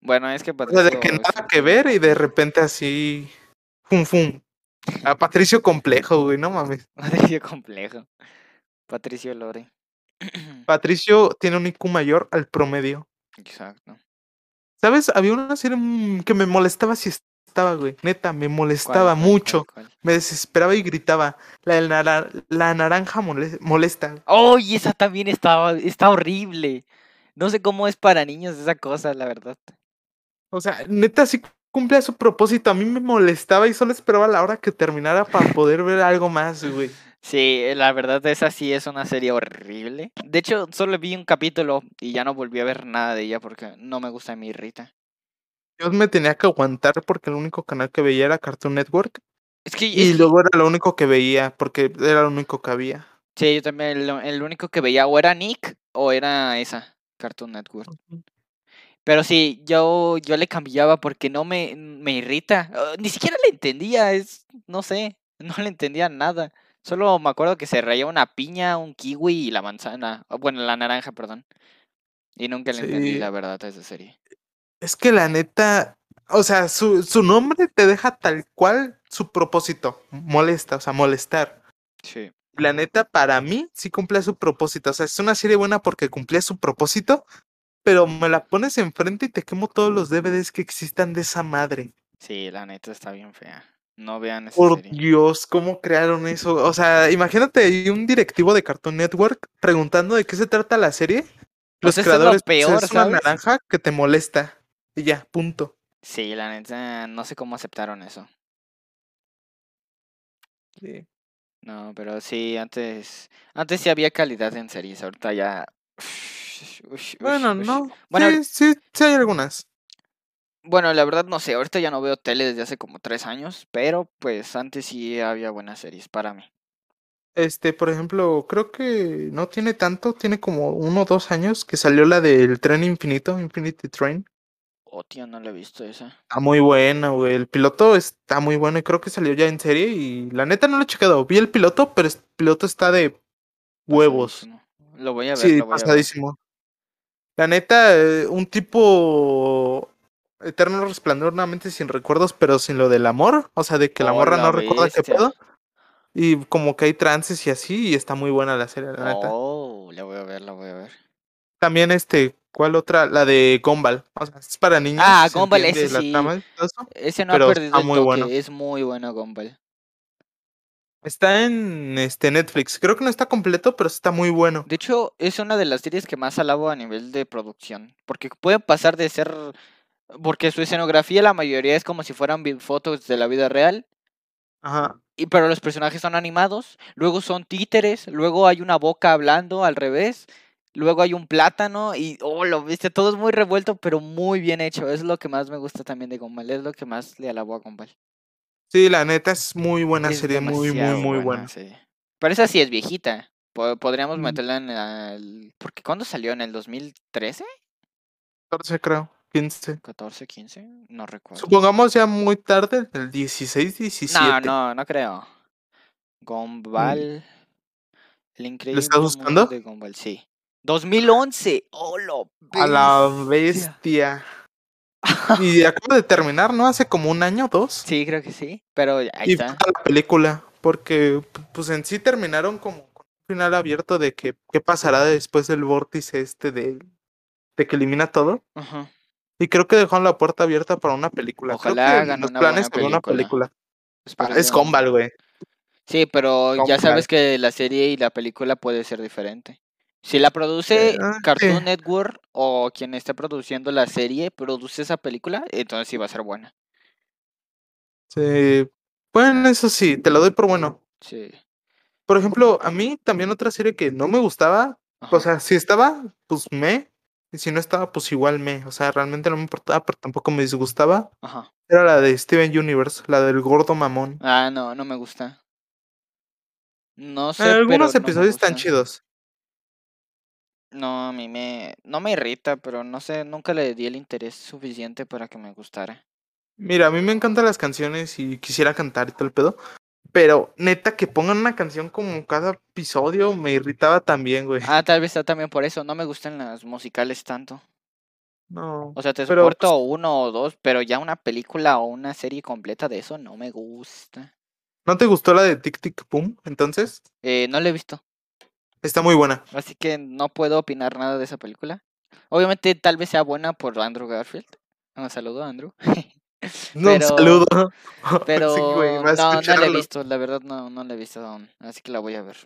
Bueno, es que O sea, de Patricio que nada que ver y de repente así, fum, fum. A <laughs> Patricio complejo, güey, no mames. Patricio complejo. Patricio Lore. <clears throat> Patricio tiene un IQ mayor al promedio. Exacto. ¿Sabes? Había una serie que me molestaba si estaba, güey. Neta, me ¿Cuál, molestaba cuál, mucho. cuál, cuál? Me desesperaba y gritaba. La, la naranja mole- molesta. ¡Oh, y esa también estaba, está horrible! No sé cómo es para niños esa cosa, la verdad. O sea, neta, sí cumple su propósito. A mí me molestaba y solo esperaba la hora que terminara para poder ver algo más, güey. Sí, la verdad esa sí es una serie horrible. De hecho, solo vi un capítulo y ya no volví a ver nada de ella porque no me gusta, me irrita. Yo me tenía que aguantar porque el único canal que veía era Cartoon Network. Es que, Y es que- luego era lo único que veía porque era lo único que había. sí, yo también el, el único que veía o era Nick o era esa, Cartoon Network. Pero sí, yo, yo le cambiaba porque no me, me irrita. Ah, Ni siquiera le entendía, es, no sé, <laughs> no le entendía nada. Solo me acuerdo que se reía una piña, un kiwi y la manzana. Bueno, la naranja, perdón. Y nunca le entendí la verdad a esa serie. Es que la neta, o sea, su, su nombre te deja tal cual su propósito. Molesta, o sea, molestar. Sí. La neta, para mí, sí cumple su propósito. O sea, es una serie buena porque cumplía su propósito, pero me la pones enfrente y te quemo todos los DVDs que existan de esa madre. Sí, la neta está bien fea. No vean esa Por serie. Dios, ¿cómo crearon eso? O sea, imagínate un directivo de Cartoon Network preguntando de qué se trata la serie. Los Pues es lo creadores, peor, es una ¿sabes? naranja que te molesta. Y ya, punto. Sí, la neta, no sé cómo aceptaron eso. Sí. No, pero sí, antes, antes sí había calidad en series, ahorita ya. ush, Bueno, ush. no. Bueno, sí, sí, sí hay algunas. Bueno, la verdad no sé, ahorita ya no veo tele desde hace como tres años, pero pues antes sí había buenas series para mí. Este, por ejemplo, creo que no tiene tanto, tiene como uno o dos años que salió la del tren infinito, Infinity Train. Oh, tío, no la he visto esa. Está muy buena, güey. El piloto está muy bueno y creo que salió ya en serie. Y la neta no lo he checado. Vi el piloto, pero el piloto está de huevos. Lo voy a ver, Sí, lo voy a ver. pasadísimo. La neta, eh, un tipo eterno resplandor, nuevamente sin recuerdos, pero sin lo del amor. O sea, de que la Oh, morra la no recuerda qué pedo. Y como que hay trances y así, y está muy buena la serie, la neta. Oh, la voy a ver, la voy a ver. También este, ¿cuál otra? La de Gumball. O sea, es para niños. Ah, Gumball, ese sí. trama eso. Ese no ha está perdido el muy toque, bueno. es muy bueno Gumball. Está en este Netflix. Creo que no está completo, pero está muy bueno. De hecho, es una de las series que más alabo a nivel de producción. Porque puede pasar de ser. Porque su escenografía, la mayoría es como si fueran fotos de la vida real. Ajá. Y, pero los personajes son animados. Luego son títeres. Luego hay una boca hablando al revés. Luego hay un plátano. Y, oh, lo viste, todo es muy revuelto, pero muy bien hecho. Es lo que más me gusta también de Gumball. Es lo que más le alabo a Gumball. Sí, la neta es muy buena Es serie, muy, muy, muy buena. sí. Pero esa sí es viejita. Po- Podríamos Mm. meterla en el... Porque ¿cuándo salió? ¿En el 2013? 14 creo, 15. ¿14, 15? No recuerdo. Supongamos ya muy tarde, el 16, 17. No, no, no creo. Gumball. El increíble estás mundo buscando? de Gumball, sí. 2011. ¡Oh, lo A la bestia! bestia. <laughs> Y acaba de terminar, ¿no? Hace como un año, dos. Sí, creo que sí. Pero ahí y está. la película, porque pues en sí terminaron como con un final abierto de que qué pasará después del vórtice este de, de que elimina todo. Ajá. Y creo que dejaron la puerta abierta para una película. Ojalá hagan los una planes buena para una película. Espero Ah, es. Gumball, güey. Sí, pero ya sabes que la serie y la película puede ser diferente. Si la produce ah, Cartoon sí. Network o quien esté produciendo la serie produce esa película, entonces sí va a ser buena. Sí. Bueno, eso sí, te lo doy por bueno. Sí. Por ejemplo, a mí también otra serie que no me gustaba, o sea, si estaba, pues me, y si no estaba, pues igual me, o sea, realmente no me importaba, pero tampoco me disgustaba, Ajá. era la de Steven Universe, la del gordo mamón. Ah, no, no me gusta. No sé, Algunos pero no episodios están chidos. No, a mí me... No me irrita, pero no sé, nunca le di el interés suficiente para que me gustara. Mira, a mí me encantan las canciones y quisiera cantar y todo el pedo, pero neta que pongan una canción como cada episodio me irritaba también, güey. Ah, tal vez está también por eso, no me gustan las musicales tanto. No. O sea, te Pero, soporto uno o dos, pero ya una película o una serie completa de eso no me gusta. ¿No te gustó la de Tic Tic Boom? Entonces, Eh, no la he visto, está muy buena. así que no puedo opinar nada de esa película. Obviamente tal vez sea buena por Andrew Garfield. Un saludo, Andrew. <laughs> No, un saludo. <laughs> Pero Sí, güey, no, no la he visto, la verdad no, no la he visto aún, así que la voy a ver.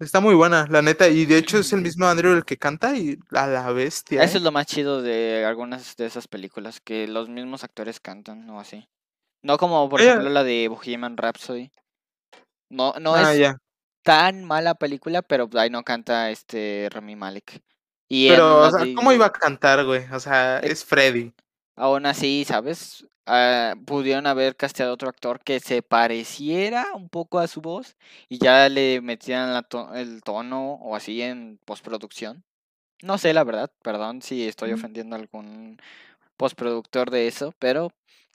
Está muy buena, la neta. Y de hecho es el mismo Andrew el que canta y a la bestia. Eso ¿eh? es lo más chido de algunas de esas películas, que los mismos actores cantan o así. No como por ejemplo la de Bohemian Rhapsody. No, no ah, es. Tan mala película, pero ahí no canta este Rami Malek. Y Pero, o sea, de- ¿cómo iba a cantar, güey? O sea, Eh, es Freddy. Aún así, ¿sabes? Ah, pudieron haber casteado otro actor que se pareciera un poco a su voz y ya le metían la to- el tono o así en postproducción. No sé, la verdad, perdón si estoy Mm. ofendiendo a algún postproductor de eso, pero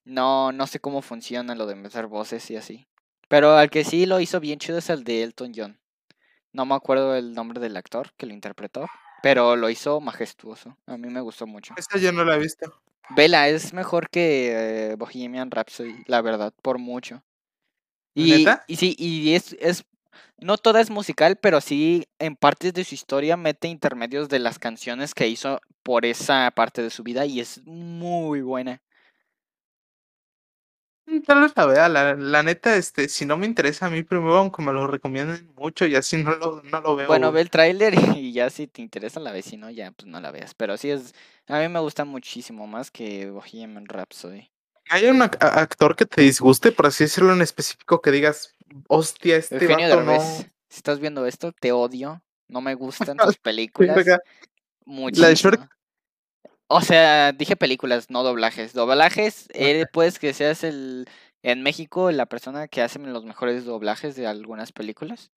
no, no sé cómo funciona lo de meter voces y así. Pero al que sí lo hizo bien chido es el de Elton John. No me acuerdo el nombre del actor que lo interpretó, pero lo hizo majestuoso. A mí me gustó mucho. Esa yo no la he visto. Vela es mejor que eh, Bohemian Rhapsody, la verdad, por mucho. Y, ¿Neta? y sí, y es, es, no toda es musical, pero sí en partes de su historia mete intermedios de las canciones que hizo por esa parte de su vida y es muy buena. Mm, Tal vez la vea, la, la neta, este, si no me interesa a mí primero, aunque me lo recomienden mucho y así no lo, no lo veo. Bueno, ve el tráiler <laughs> y ya si te interesa la ves, si no, ya pues no la veas. Pero sí es, a mí me gusta muchísimo más que Bohemian Rhapsody. ¿Hay un actor que te disguste, por así decirlo en específico, que digas, hostia, este Eugenio vato Derbez, no... si estás viendo esto, te odio, no me gustan <laughs> tus películas. Muchísimo. La de Shrek. O sea, dije películas, no doblajes. Doblajes, eh, puedes que seas el en México la persona que hace los mejores doblajes de algunas películas.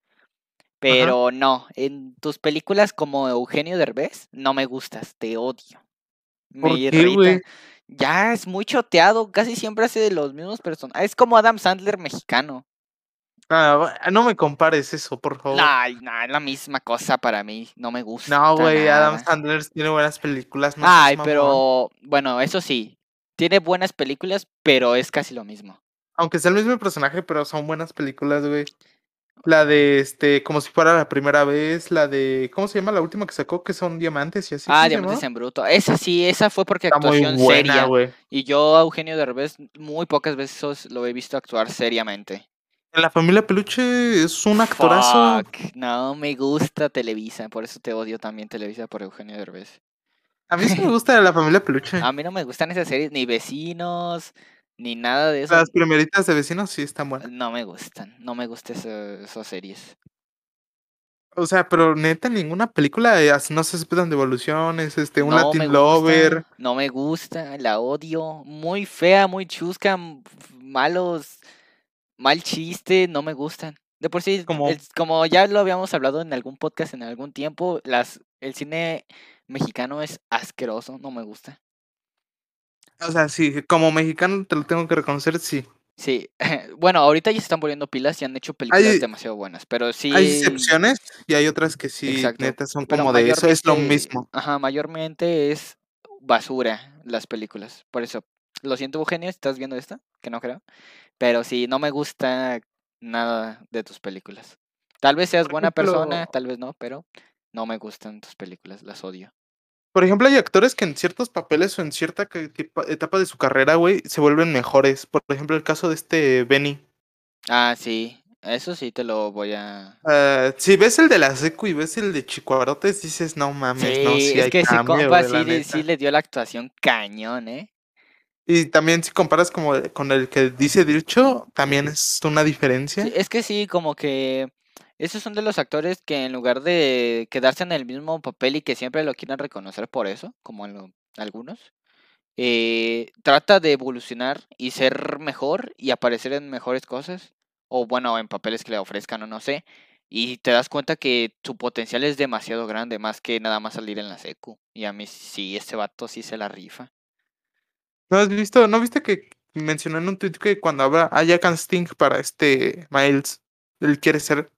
Pero no, en tus películas como Eugenio Derbez, no me gustas, te odio. Me ¿Por qué, irrita. Ya es muy choteado, casi siempre hace de los mismos personajes. Es como Adam Sandler mexicano. Ah, bu- no me compares eso, por favor. Ay, no, es la misma cosa para mí. No me gusta. No, güey, Adam. Sandler tiene buenas películas. No Ay, pero bueno, eso sí. Tiene buenas películas, pero es casi lo mismo. Aunque sea el mismo personaje, pero son buenas películas, güey. La de este, como si fuera la primera vez, la de, ¿cómo se llama la última que sacó? Que son diamantes y así. ah, ¿cómo se Diamantes en Bruto. Esa sí, esa fue porque Está actuación buena, seria. Y yo Eugenio Derbez muy pocas veces lo he visto actuar seriamente. En la familia Peluche es un actorazo. Fuck, no me gusta Televisa, por eso te odio también Televisa por Eugenio Derbez. A mí sí me <laughs> gusta la familia Peluche. A mí no me gustan esas series, ni vecinos, ni nada de eso. Las primeritas de vecinos sí están buenas. No me gustan, no me gustan esas series. O sea, pero neta, ninguna película no se esperan de evoluciones, este, un no Latin gusta, Lover. No me gusta, la odio. Muy fea, muy chusca, malos, mal chiste, no me gustan. De por sí, Como- el- como ya lo habíamos hablado en algún podcast en algún tiempo, las, el cine mexicano es asqueroso, no me gusta. O sea, sí, como mexicano te lo tengo que reconocer, sí. Sí, <laughs> bueno, ahorita ya se están poniendo pilas y han hecho películas Hay- demasiado buenas, pero sí. Hay excepciones y hay otras que sí, Exacto, neta, son pero como de eso, es lo mismo. Ajá, mayormente es basura las películas. Por eso, lo siento, Eugenio, si estás viendo esto, que no creo. Pero sí, no me gusta nada de tus películas. Tal vez seas buena persona, tal vez no, pero no me gustan tus películas, las odio. Por ejemplo, hay actores que en ciertos papeles o en cierta etapa de su carrera, güey, se vuelven mejores. Por ejemplo, el caso de este Benny. Ah, sí, eso sí te lo voy a... Ah, si ves el de la secu y ves el de Chicuarotes, dices, no mames, Sí, no, sí es hay que cambio, compa güey, la sí, sí le dio la actuación cañón, ¿eh? Y también si comparas como con el que dice Dircho, también es una diferencia. Es que sí, como que esos son de los actores que en lugar de quedarse en el mismo papel y que siempre lo quieran reconocer por eso, como algunos, eh, trata de evolucionar y ser mejor y aparecer en mejores cosas, o bueno, en papeles que le ofrezcan o no sé, y te das cuenta que su potencial es demasiado grande, más que nada más salir en la secu. Y a mí sí, este vato sí se la rifa. ¿No has visto, no viste que mencionó en un tweet que cuando habrá haya casting para este Miles, él quiere ser.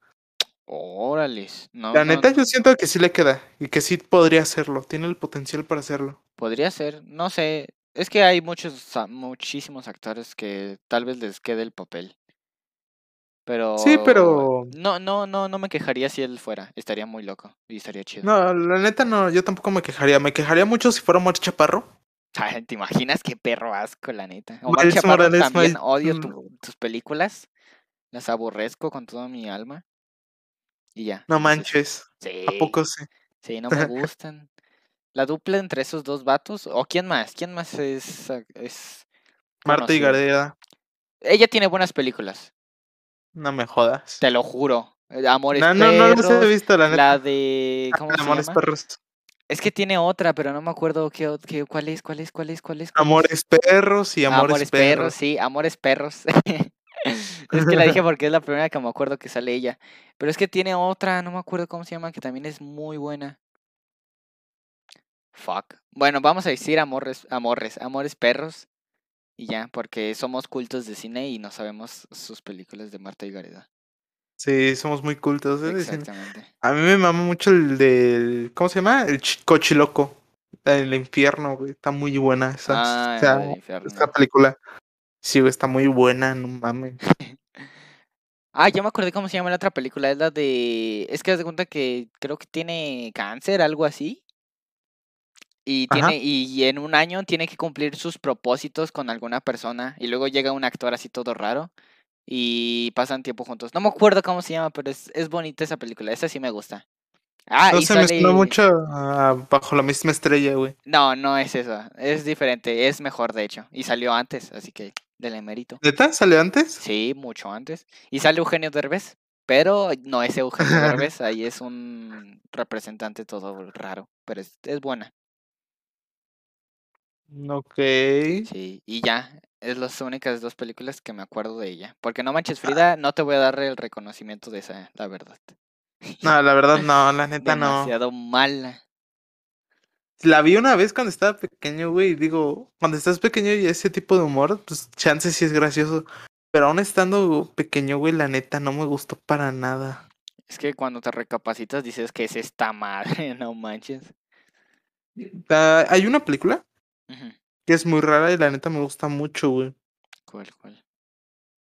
Órales, no, La no- neta, yo siento que sí le queda y que sí podría hacerlo. Tiene el potencial para hacerlo. Podría ser, no sé. Es que hay muchos, a- muchísimos actores que tal vez les quede el papel. Pero. Sí, pero- No, no, no, no me quejaría si él fuera. Estaría muy loco y estaría chido. No, la neta no, yo tampoco me quejaría. Me quejaría mucho si fuera Omar Chaparro. <laughs> ¿Te imaginas qué perro asco, la neta? Omar Miles Chaparro Morales, también odio mm. tu- tus películas. Las aborrezco con toda mi alma. Y ya. No manches. Sí. ¿A poco sí? Sí, no me <laughs> gustan. La dupla entre esos dos vatos. ¿O quién más? ¿Quién más es, ac- es Marta y? Gareda. Ella tiene buenas películas. No me jodas. Te lo juro. Eh, Amores No, no, no los he Perros, visto, la neta. La de. ¿Cómo se Amores llama? perros. Es que tiene otra, pero no me acuerdo qué, qué- cuál es, cuál es, cuál es, cuál es. cuál es. Amores perros y amores, Amores perros. perros, sí, Amores Perros. <laughs> es que la dije porque es la primera que me acuerdo que sale ella. Pero es que tiene otra, no me acuerdo cómo se llama, que también es muy buena. Fuck. Bueno, vamos a decir Amores, Amores, Amores Perros. Y ya, porque somos cultos de cine y no sabemos sus películas de Marta y Gareda. Sí, somos muy cultos. ¿eh? Exactamente. A mí me mama mucho el del. ¿Cómo se llama? El chi- cochiloco. Del infierno, güey. Está muy buena esa. Ah, o sea, esta película. Sí, güey, está muy buena, no mames. <laughs> Ah, ya me acordé cómo se llama la otra película. Es la de. Es que haz de cuenta que creo que tiene cáncer, algo así. Y Ajá. tiene, y en un año tiene que cumplir sus propósitos con alguna persona. Y luego llega un actor así todo raro. Y pasan tiempo juntos. No me acuerdo cómo se llama, pero es, es bonita esa película. Esa sí me gusta. Ah, no y se sale... suena mucho a Bajo la misma estrella, güey. No, no es eso. Es diferente. Es mejor, de hecho. Y salió antes, así que del mérito. ¿Neta? ¿Salió antes? Sí, mucho antes. Y sale Eugenio Derbez, pero no es Eugenio Derbez, ahí es un representante todo raro, pero es, es buena. Ok. Sí, y ya, es las únicas dos películas que me acuerdo de ella. Porque no manches Frida, no te voy a dar el reconocimiento de esa, la verdad. No, la verdad no, la <laughs> neta no. Demasiado mala. la vi una vez cuando estaba pequeño, güey, digo, cuando estás pequeño y ese tipo de humor, pues chance sí es gracioso. Pero aún estando pequeño, güey, la neta no me gustó para nada. Es que cuando te recapacitas dices que es esta madre, <laughs> no manches. Ah, hay una película Ujú. Que es muy rara y la neta me gusta mucho, güey. ¿Cuál, cuál?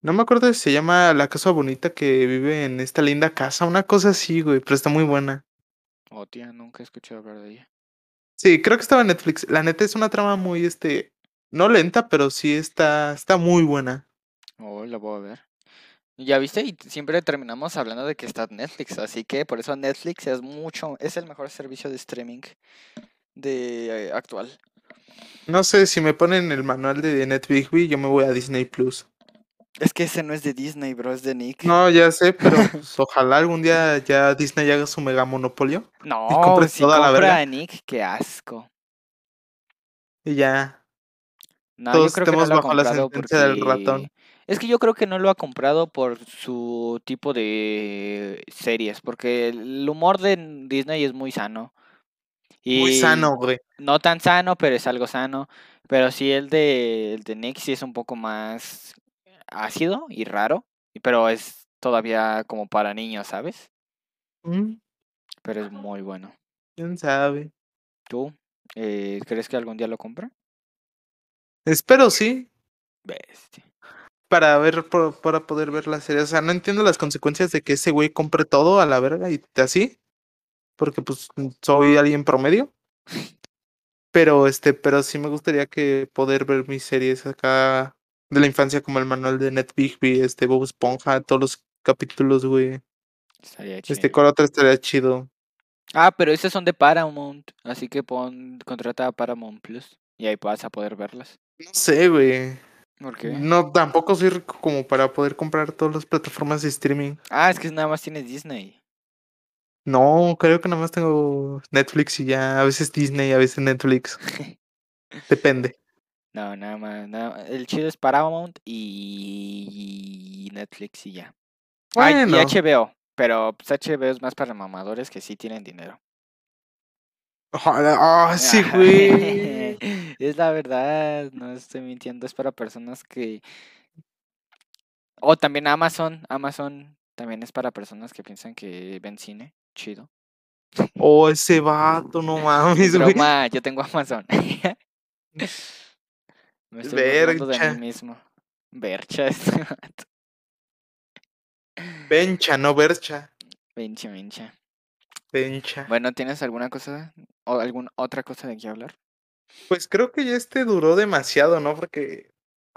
No me acuerdo si se llama La Casa Bonita que vive en esta linda casa, una cosa así, güey, pero está muy buena. Oh, tía, nunca he escuchado hablar de ella. Sí, creo que estaba en Netflix. La neta es una trama muy, este, no lenta, pero sí está, está muy buena. Oh, la voy a ver. Ya viste, y siempre terminamos hablando de que está Netflix, así que por eso Netflix es mucho, es el mejor servicio de streaming de eh, actual. No sé si me ponen el manual de Netflix, yo me voy a Disney Plus. Es que ese no es de Disney, bro, es de Nick. No, ya sé, pero pues, ojalá algún día ya Disney haga su mega monopolio No, compres si toda la verga. a Nick, qué asco. y ya. No, Todos yo creo que no estemos lo ha bajo la sentencia del ratón. Es que yo creo que no lo ha comprado por su tipo de series, porque el humor de Disney es muy sano. Muy sano, güey. No tan sano, pero es algo sano. Pero sí el de, el de Nick sí es un poco más ácido y raro, pero es todavía como para niños, ¿sabes? Mm, Pero es muy bueno. ¿Quién sabe? ¿Tú eh, crees que algún día lo compra? Espero sí, Bestia. para ver, para poder ver la serie. O sea, no entiendo las consecuencias de que ese güey compre todo a la verga y así. Porque pues soy alguien promedio. Pero este, pero sí me gustaría que poder ver mis series acá de la infancia como el manual de Ned Bigby, este Bob Esponja, todos los capítulos, güey. Estaría Este chido. con otra estaría chido. Ah, pero esas son de Paramount, así que pon, contrata a Paramount Plus y ahí vas a poder verlas. No sé, güey. ¿Por qué? No, tampoco soy rico como para poder comprar todas las plataformas de streaming. Ah, es que nada más tienes Disney. No, creo que nada más tengo Netflix y ya. A veces Disney, a veces Netflix. <laughs> Depende. No, nada más. nada- El chido es Paramount y Netflix y ya. Ah, y Bueno, HBO, pero pues, HBO es más para mamadores que sí tienen dinero. ojalá- ah, <laughs> sí, güey. es la verdad, no estoy mintiendo, es para personas que... O también Amazon, Amazon también es para personas que piensan que ven cine, chido. Oh, ese vato, no <laughs> mames, güey. Broma, yo tengo Amazon. <laughs> Me estoy burlando de Vercha. mí mismo. Vercha, <laughs> este vato. Bencha, no Bercha. Vincha, vincha. Bencha. Bueno, ¿tienes alguna cosa o alguna otra cosa de qué hablar? Pues creo que ya este duró demasiado, ¿no? Porque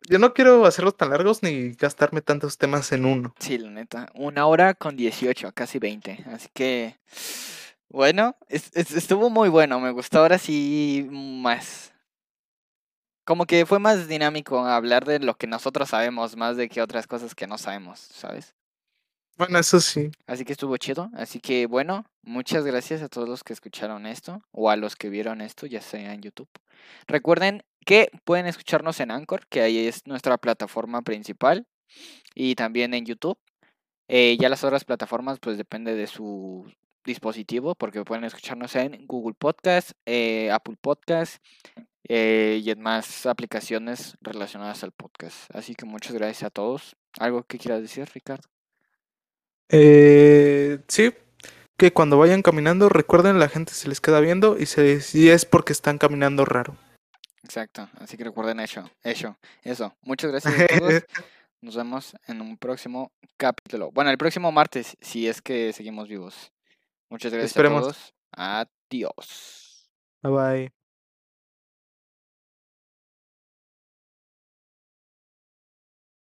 yo no quiero hacerlos tan largos ni gastarme tantos temas en uno. Sí, la neta. Una hora con 18, casi 20. Así que, bueno, es- es- estuvo muy bueno. Me gustó ahora sí más. Como que fue más dinámico hablar de lo que nosotros sabemos más de que otras cosas que no sabemos, ¿sabes? Bueno, eso sí. Así que estuvo chido. Así que bueno, muchas gracias a todos los que escucharon esto o a los que vieron esto, ya sea en YouTube. Recuerden que pueden escucharnos en Anchor, que ahí es nuestra plataforma principal, y también en YouTube. Eh, ya las otras plataformas, pues depende de su dispositivo, porque pueden escucharnos en Google Podcast, eh, Apple Podcast eh, y en más aplicaciones relacionadas al podcast. Así que muchas gracias a todos. ¿Algo que quieras decir, Ricardo? Sí, que cuando vayan caminando, recuerden, la gente se les queda viendo y, se, y es porque están caminando raro. Exacto, así que recuerden eso, eso, eso. Muchas <laughs> gracias a todos. Nos vemos en un próximo capítulo. Bueno, el próximo martes, si es que seguimos vivos. Muchas gracias Esperemos. a todos. Adiós. Bye bye.